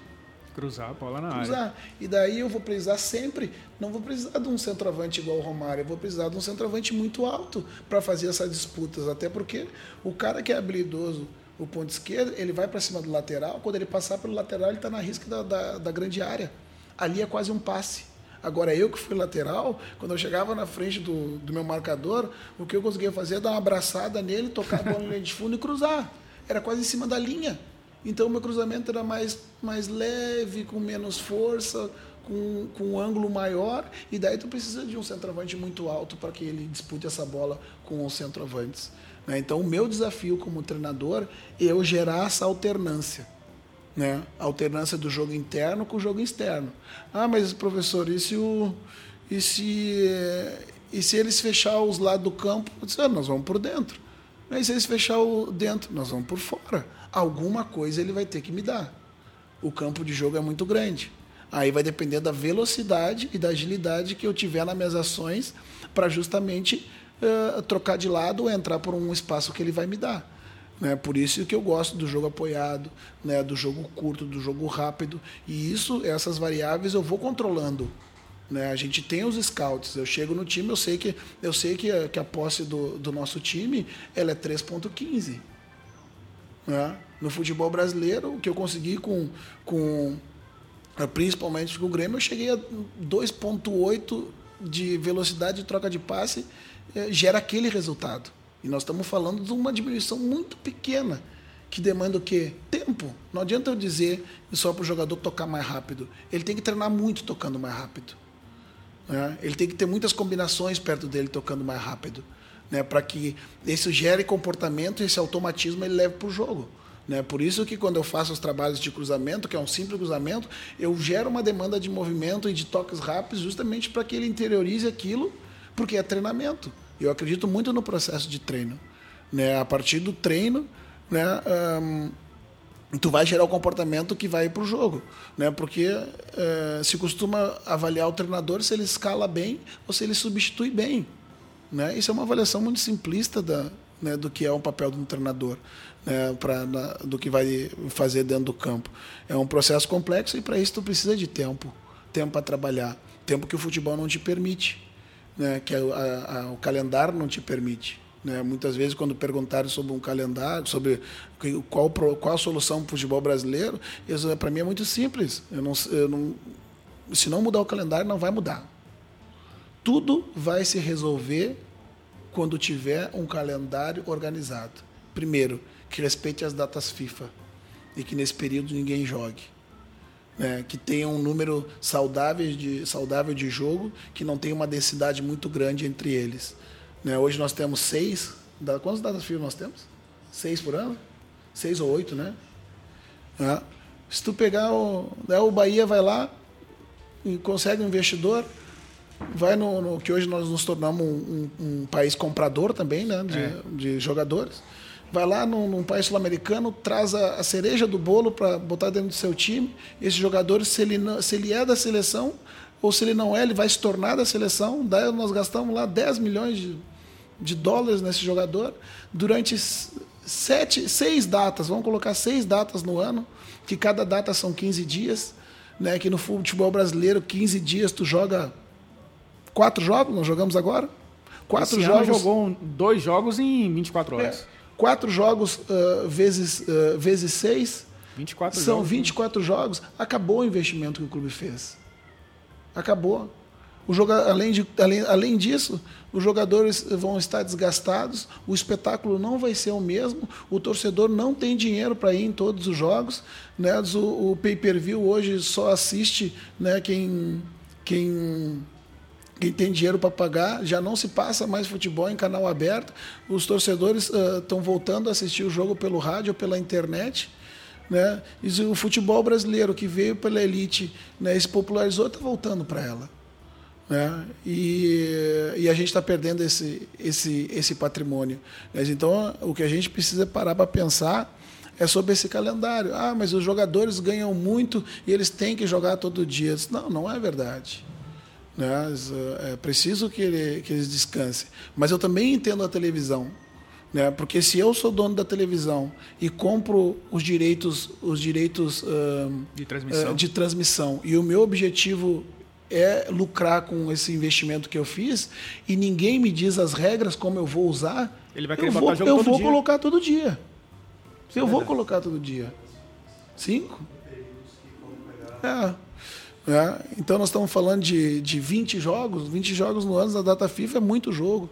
Cruzar a bola na Cruzar. área. E daí eu vou precisar sempre, não vou precisar de um centroavante igual o Romário, eu vou precisar de um centroavante muito alto para fazer essas disputas. Até porque o cara que é habilidoso, o ponto esquerdo, ele vai para cima do lateral, quando ele passar pelo lateral, ele está na risca da, da, da grande área. Ali é quase um passe. Agora, eu que fui lateral, quando eu chegava na frente do, do meu marcador, o que eu conseguia fazer é dar uma abraçada nele, tocar a bola na linha de fundo e cruzar. Era quase em cima da linha. Então, meu cruzamento era mais, mais leve, com menos força, com, com um ângulo maior. E daí, tu precisa de um centroavante muito alto para que ele dispute essa bola com os centroavantes. Né? Então, o meu desafio como treinador é eu gerar essa alternância né? alternância do jogo interno com o jogo externo. Ah, mas professor, e se, o, e se, e se eles fechar os lados do campo? Disse, ah, nós vamos por dentro. E se eles fechar o dentro? Nós vamos por fora. Alguma coisa ele vai ter que me dar. O campo de jogo é muito grande. Aí vai depender da velocidade e da agilidade que eu tiver nas minhas ações para justamente uh, trocar de lado ou entrar por um espaço que ele vai me dar. Né? Por isso que eu gosto do jogo apoiado, né? do jogo curto, do jogo rápido. E isso, essas variáveis eu vou controlando. Né? A gente tem os scouts. Eu chego no time, eu sei que, eu sei que, a, que a posse do, do nosso time ela é 3,15. Né? No futebol brasileiro, o que eu consegui com, com principalmente com o Grêmio, eu cheguei a 2,8 de velocidade de troca de passe, eh, gera aquele resultado. E nós estamos falando de uma diminuição muito pequena, que demanda o quê? Tempo. Não adianta eu dizer só para o jogador tocar mais rápido. Ele tem que treinar muito tocando mais rápido. Né? Ele tem que ter muitas combinações perto dele tocando mais rápido. Né? Para que isso gere comportamento esse automatismo ele leve para o jogo. Né? Por isso que quando eu faço os trabalhos de cruzamento, que é um simples cruzamento, eu gero uma demanda de movimento e de toques rápidos justamente para que ele interiorize aquilo, porque é treinamento. Eu acredito muito no processo de treino. Né? A partir do treino, né, um, tu vai gerar o comportamento que vai para o jogo. Né? Porque uh, se costuma avaliar o treinador se ele escala bem ou se ele substitui bem. Né? Isso é uma avaliação muito simplista da, né, do que é um papel de um treinador, né, pra, na, do que vai fazer dentro do campo. É um processo complexo e para isso tu precisa de tempo, tempo para trabalhar, tempo que o futebol não te permite, né, que a, a, o calendário não te permite. Né? Muitas vezes, quando perguntaram sobre um calendário, sobre qual, qual a solução para o futebol brasileiro, para mim é muito simples. Eu não, eu não, se não mudar o calendário, não vai mudar. Tudo vai se resolver quando tiver um calendário organizado. Primeiro, que respeite as datas FIFA e que nesse período ninguém jogue. Né? que tenha um número saudável de, saudável de jogo, que não tenha uma densidade muito grande entre eles. Né? Hoje nós temos seis. Quantas datas FIFA nós temos? Seis por ano? Seis ou oito, né? É. Se tu pegar o, né, o Bahia vai lá e consegue um investidor, vai no, no, que hoje nós nos tornamos um, um, um país comprador também, né, de, é. de jogadores. Vai lá num, num país sul-americano, traz a, a, cereja do bolo para botar dentro do seu time. Esse jogador, se ele, não, se ele é da seleção ou se ele não é, ele vai se tornar da seleção. Daí nós gastamos lá 10 milhões de, de dólares nesse jogador durante sete, seis datas. Vamos colocar seis datas no ano, que cada data são 15 dias. Né, que no futebol brasileiro, 15 dias tu joga quatro jogos, nós jogamos agora. Quatro Esse jogos. jogou dois jogos em 24 horas. É, quatro jogos uh, vezes, uh, vezes seis. 24 são jogos. 24 jogos. Acabou o investimento que o clube fez. Acabou. O joga, além, de, além, além disso, os jogadores vão estar desgastados, o espetáculo não vai ser o mesmo, o torcedor não tem dinheiro para ir em todos os jogos. Né? O, o pay-per-view hoje só assiste né, quem, quem quem tem dinheiro para pagar, já não se passa mais futebol em canal aberto. Os torcedores estão uh, voltando a assistir o jogo pelo rádio ou pela internet. Né? E o futebol brasileiro que veio pela elite né, se popularizou está voltando para ela. Né? E, e, a gente está perdendo esse, esse, esse patrimônio. Mas então, o que a gente precisa parar para pensar é sobre esse calendário. Ah, mas os jogadores ganham muito e eles têm que jogar todo dia. Não, não é verdade. Né? É preciso que, ele, que eles descansem. Mas eu também entendo a televisão. Né? Porque se eu sou dono da televisão e compro os direitos, os direitos uh, de, transmissão. Uh, de transmissão e o meu objetivo é lucrar com esse investimento que eu fiz e ninguém me diz as regras como eu vou usar, ele vai querer eu botar vou, jogo eu todo vou dia. colocar todo dia. Eu vou colocar todo dia. Cinco? É. É, então nós estamos falando de, de 20 jogos, 20 jogos no ano da data FIFA é muito jogo.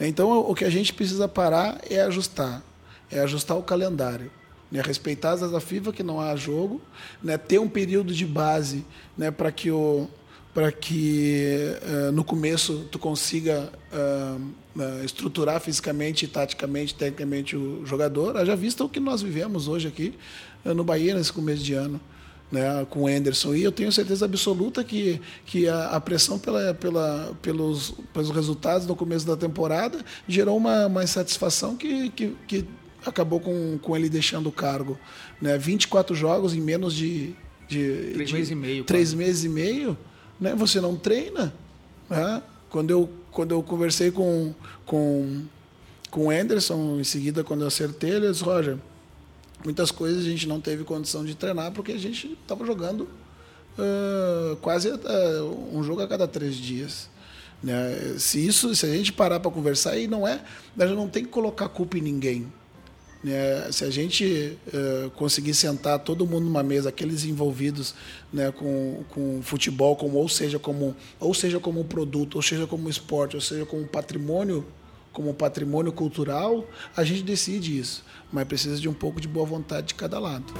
Então o que a gente precisa parar é ajustar, é ajustar o calendário. Né, respeitar as datas FIFA que não há jogo, né, ter um período de base né, para que o para que uh, no começo tu consiga uh, uh, estruturar fisicamente, taticamente, tecnicamente o jogador. Haja vista o que nós vivemos hoje aqui no Bahia nesse começo de ano né, com o Anderson. E eu tenho certeza absoluta que, que a, a pressão pela, pela, pelos, pelos resultados no começo da temporada gerou uma, uma insatisfação que, que, que acabou com, com ele deixando o cargo. Né? 24 jogos em menos de. de três de, meses e meio. Três quase. meses e meio. Né? Você não treina. Né? Quando, eu, quando eu conversei com, com, com o Anderson, em seguida, quando eu acertei, ele disse: Roger muitas coisas a gente não teve condição de treinar porque a gente estava jogando uh, quase uh, um jogo a cada três dias. Né? Se isso, se a gente parar para conversar, aí não é, a gente não tem que colocar culpa em ninguém. Né? Se a gente uh, conseguir sentar todo mundo numa mesa, aqueles envolvidos né, com, com futebol, como, ou seja como ou seja como produto, ou seja como esporte, ou seja como patrimônio como patrimônio cultural, a gente decide isso. Mas precisa de um pouco de boa vontade de cada lado.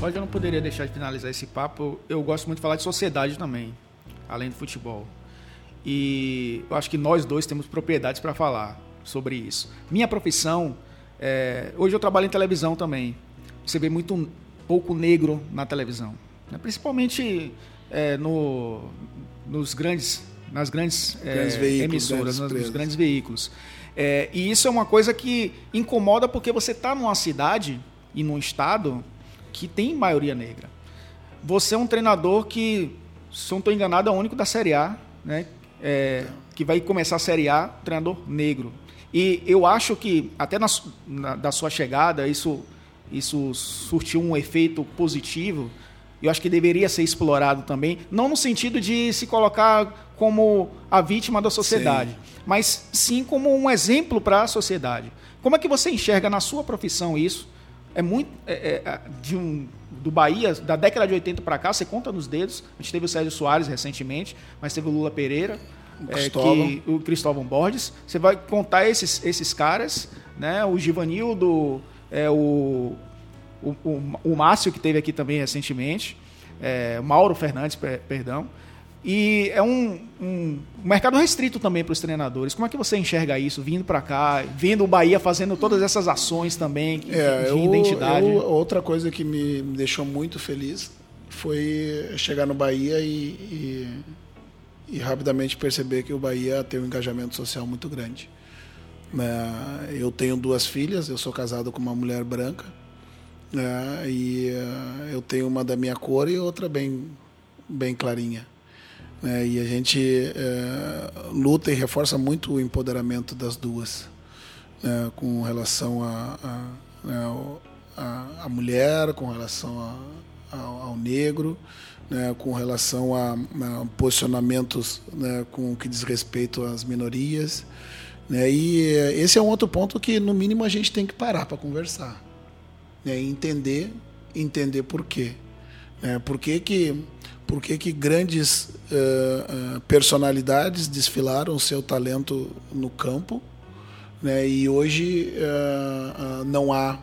Pode, eu não poderia deixar de finalizar esse papo. Eu gosto muito de falar de sociedade também, além do futebol. E eu acho que nós dois temos propriedades para falar sobre isso. Minha profissão, é... hoje eu trabalho em televisão também. Você vê muito pouco negro na televisão, né? principalmente é, no, nos grandes, nas grandes, é, grandes veículos, emissoras, grandes nos, nos grandes veículos. É, e isso é uma coisa que incomoda porque você está numa cidade e num estado que tem maioria negra. Você é um treinador que, se não estou enganado, é o único da Série A, né? É, que vai começar a Série A, treinador negro. E eu acho que, até na, na, da sua chegada, isso, isso surtiu um efeito positivo. Eu acho que deveria ser explorado também, não no sentido de se colocar como a vítima da sociedade, sim. mas sim como um exemplo para a sociedade. Como é que você enxerga na sua profissão isso? É muito é, é, de um do Bahia da década de 80 para cá você conta nos dedos. A gente teve o Sérgio Soares recentemente mas teve o Lula Pereira o, é, que, o Cristóvão Borges. Você vai contar esses esses caras né? O Givanildo é, o, o, o, o Márcio que teve aqui também recentemente é, Mauro Fernandes perdão e é um, um mercado restrito também para os treinadores. Como é que você enxerga isso, vindo para cá, vendo o Bahia fazendo todas essas ações também é, de eu, identidade? Eu, outra coisa que me deixou muito feliz foi chegar no Bahia e, e, e rapidamente perceber que o Bahia tem um engajamento social muito grande. Né? Eu tenho duas filhas, eu sou casado com uma mulher branca, né? e eu tenho uma da minha cor e outra bem, bem clarinha. É, e a gente é, luta e reforça muito o empoderamento das duas, né, com relação a, a, né, a, a, mulher, com relação a, ao negro, né, com relação a, posicionamentos né, com o que diz respeito às minorias. Né, e esse é um outro ponto que, no mínimo, a gente tem que parar para conversar. Né, entender, entender por quê. Né, por que, que por que, que grandes uh, uh, personalidades desfilaram seu talento no campo né? e hoje uh, não há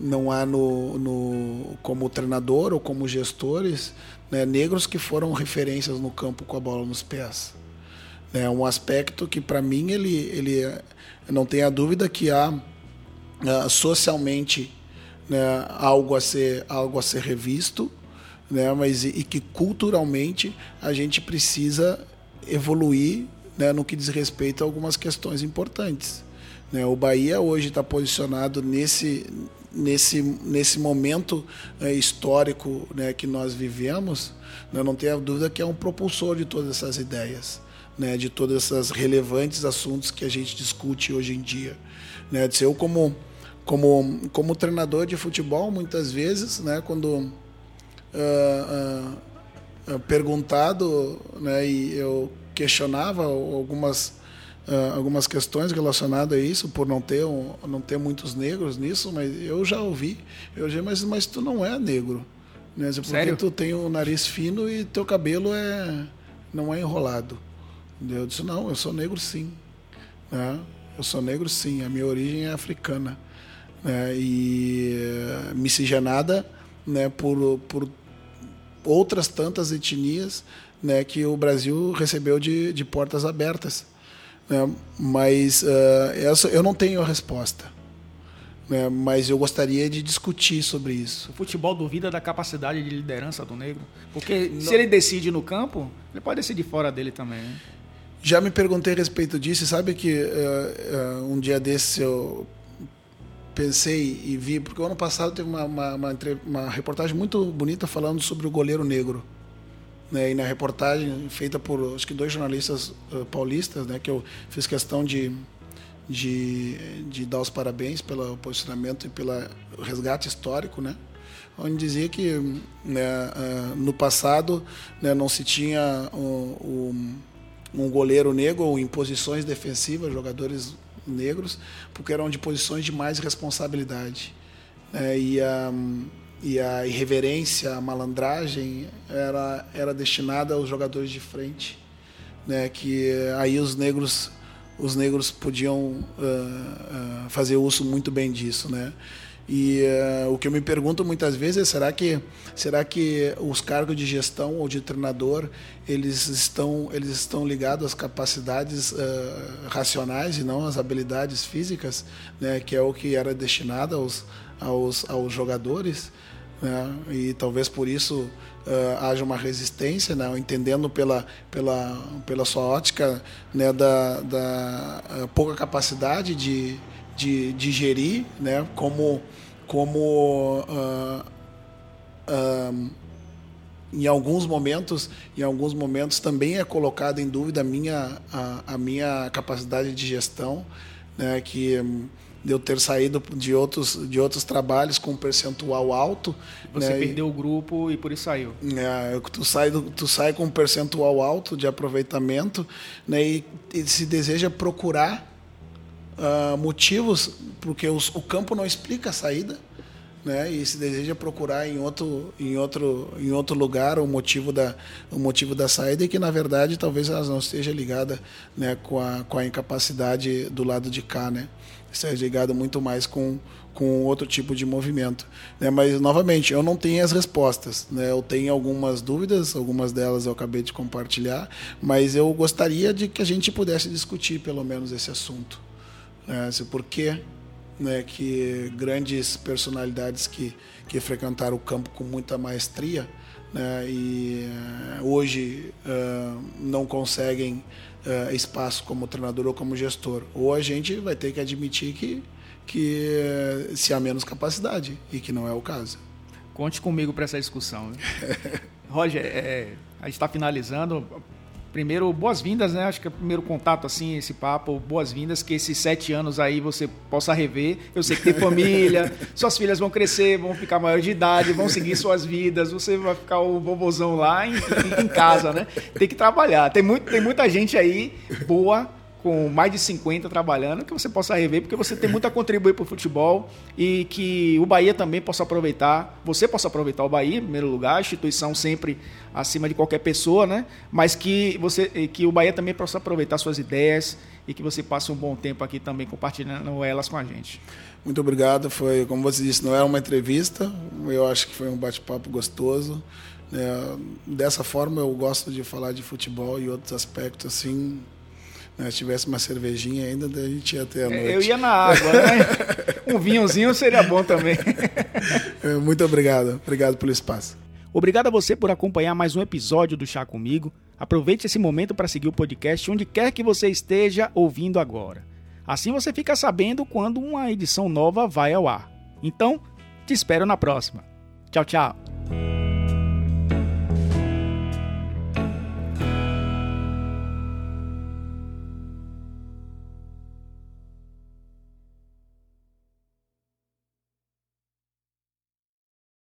não há no, no, como treinador ou como gestores né, negros que foram referências no campo com a bola nos pés é né? um aspecto que para mim ele ele não tenha dúvida que há socialmente né, algo a ser algo a ser revisto né? Mas e, e que culturalmente a gente precisa evoluir né, no que diz respeito a algumas questões importantes. Né? O Bahia hoje está posicionado nesse, nesse, nesse momento é, histórico né, que nós vivemos, né, não tenho dúvida que é um propulsor de todas essas ideias, né, de todos esses relevantes assuntos que a gente discute hoje em dia. Né? Eu, como, como, como treinador de futebol, muitas vezes, né, quando uh, uh, perguntado, né, e eu questionava algumas uh, algumas questões relacionadas a isso por não ter um, não ter muitos negros nisso, mas eu já ouvi, eu já mas mas tu não é negro, né? Porque Sério? tu tem o nariz fino e teu cabelo é não é enrolado. Eu disse não, eu sou negro sim, né? Eu sou negro sim, a minha origem é africana, né? E uh, miscigenada, né? Por por outras tantas etnias né, que o Brasil recebeu de, de portas abertas. Né? Mas uh, essa, eu não tenho a resposta. Né? Mas eu gostaria de discutir sobre isso. O futebol duvida da capacidade de liderança do negro? Porque não. se ele decide no campo, ele pode decidir fora dele também. Né? Já me perguntei a respeito disso. Sabe que uh, uh, um dia desses eu pensei e vi, porque o ano passado teve uma, uma, uma, uma reportagem muito bonita falando sobre o goleiro negro. Né, e na reportagem feita por acho que dois jornalistas uh, paulistas, né, que eu fiz questão de, de, de dar os parabéns pelo posicionamento e pelo resgate histórico, né, onde dizia que né, no passado né, não se tinha um, um, goleiro negro ou em posições defensivas, jogadores negros, porque eram de posições de mais responsabilidade. Né, e, a, e a irreverência, a malandragem era, era destinada aos jogadores de frente, né, que aí os negros os negros podiam uh, uh, fazer uso muito bem disso, né? E uh, o que eu me pergunto muitas vezes é será que será que os cargos de gestão ou de treinador eles estão eles estão ligados às capacidades uh, racionais e não às habilidades físicas, né? Que é o que era destinado aos aos, aos jogadores, né? E talvez por isso uh, haja uma resistência, né? entendendo pela, pela, pela sua ótica né? da, da pouca capacidade de, de, de gerir, né? como, como uh, uh, em alguns momentos, em alguns momentos também é colocada em dúvida a minha, a, a minha capacidade de gestão, né? que de eu ter saído de outros, de outros trabalhos com um percentual alto. Você né? perdeu o grupo e por isso saiu. É, tu, sai do, tu sai com um percentual alto de aproveitamento né? e, e se deseja procurar uh, motivos, porque os, o campo não explica a saída. Né, e se deseja procurar em outro, em outro, em outro lugar o motivo da, o motivo da saída e que na verdade talvez ela não esteja ligada né, com, a, com a incapacidade do lado de cá, né? esteja ligado muito mais com, com outro tipo de movimento. Né? Mas, novamente, eu não tenho as respostas. Né? Eu tenho algumas dúvidas, algumas delas eu acabei de compartilhar, mas eu gostaria de que a gente pudesse discutir pelo menos esse assunto. Né? Esse porquê né, que grandes personalidades que, que frequentaram o campo com muita maestria né, e uh, hoje uh, não conseguem uh, espaço como treinador ou como gestor. Ou a gente vai ter que admitir que, que se há menos capacidade e que não é o caso. Conte comigo para essa discussão. (laughs) Roger, é, a gente está finalizando primeiro, boas-vindas, né? Acho que é o primeiro contato, assim, esse papo, boas-vindas, que esses sete anos aí você possa rever. Eu sei que tem (laughs) família, suas filhas vão crescer, vão ficar maior de idade, vão seguir suas vidas, você vai ficar o vovôzão lá em, em casa, né? Tem que trabalhar. Tem, muito, tem muita gente aí boa com mais de 50 trabalhando, que você possa rever, porque você tem muito a contribuir para o futebol e que o Bahia também possa aproveitar, você possa aproveitar o Bahia, em primeiro lugar, a instituição sempre acima de qualquer pessoa, né? Mas que, você, que o Bahia também possa aproveitar suas ideias e que você passe um bom tempo aqui também compartilhando elas com a gente. Muito obrigado, foi, como você disse, não era uma entrevista, eu acho que foi um bate-papo gostoso. É, dessa forma eu gosto de falar de futebol e outros aspectos assim né, se tivesse uma cervejinha ainda, a gente ia ter a noite. Eu ia na água, né? (laughs) um vinhozinho seria bom também. É, muito obrigado. Obrigado pelo espaço. Obrigado a você por acompanhar mais um episódio do Chá Comigo. Aproveite esse momento para seguir o podcast onde quer que você esteja ouvindo agora. Assim você fica sabendo quando uma edição nova vai ao ar. Então, te espero na próxima. Tchau, tchau.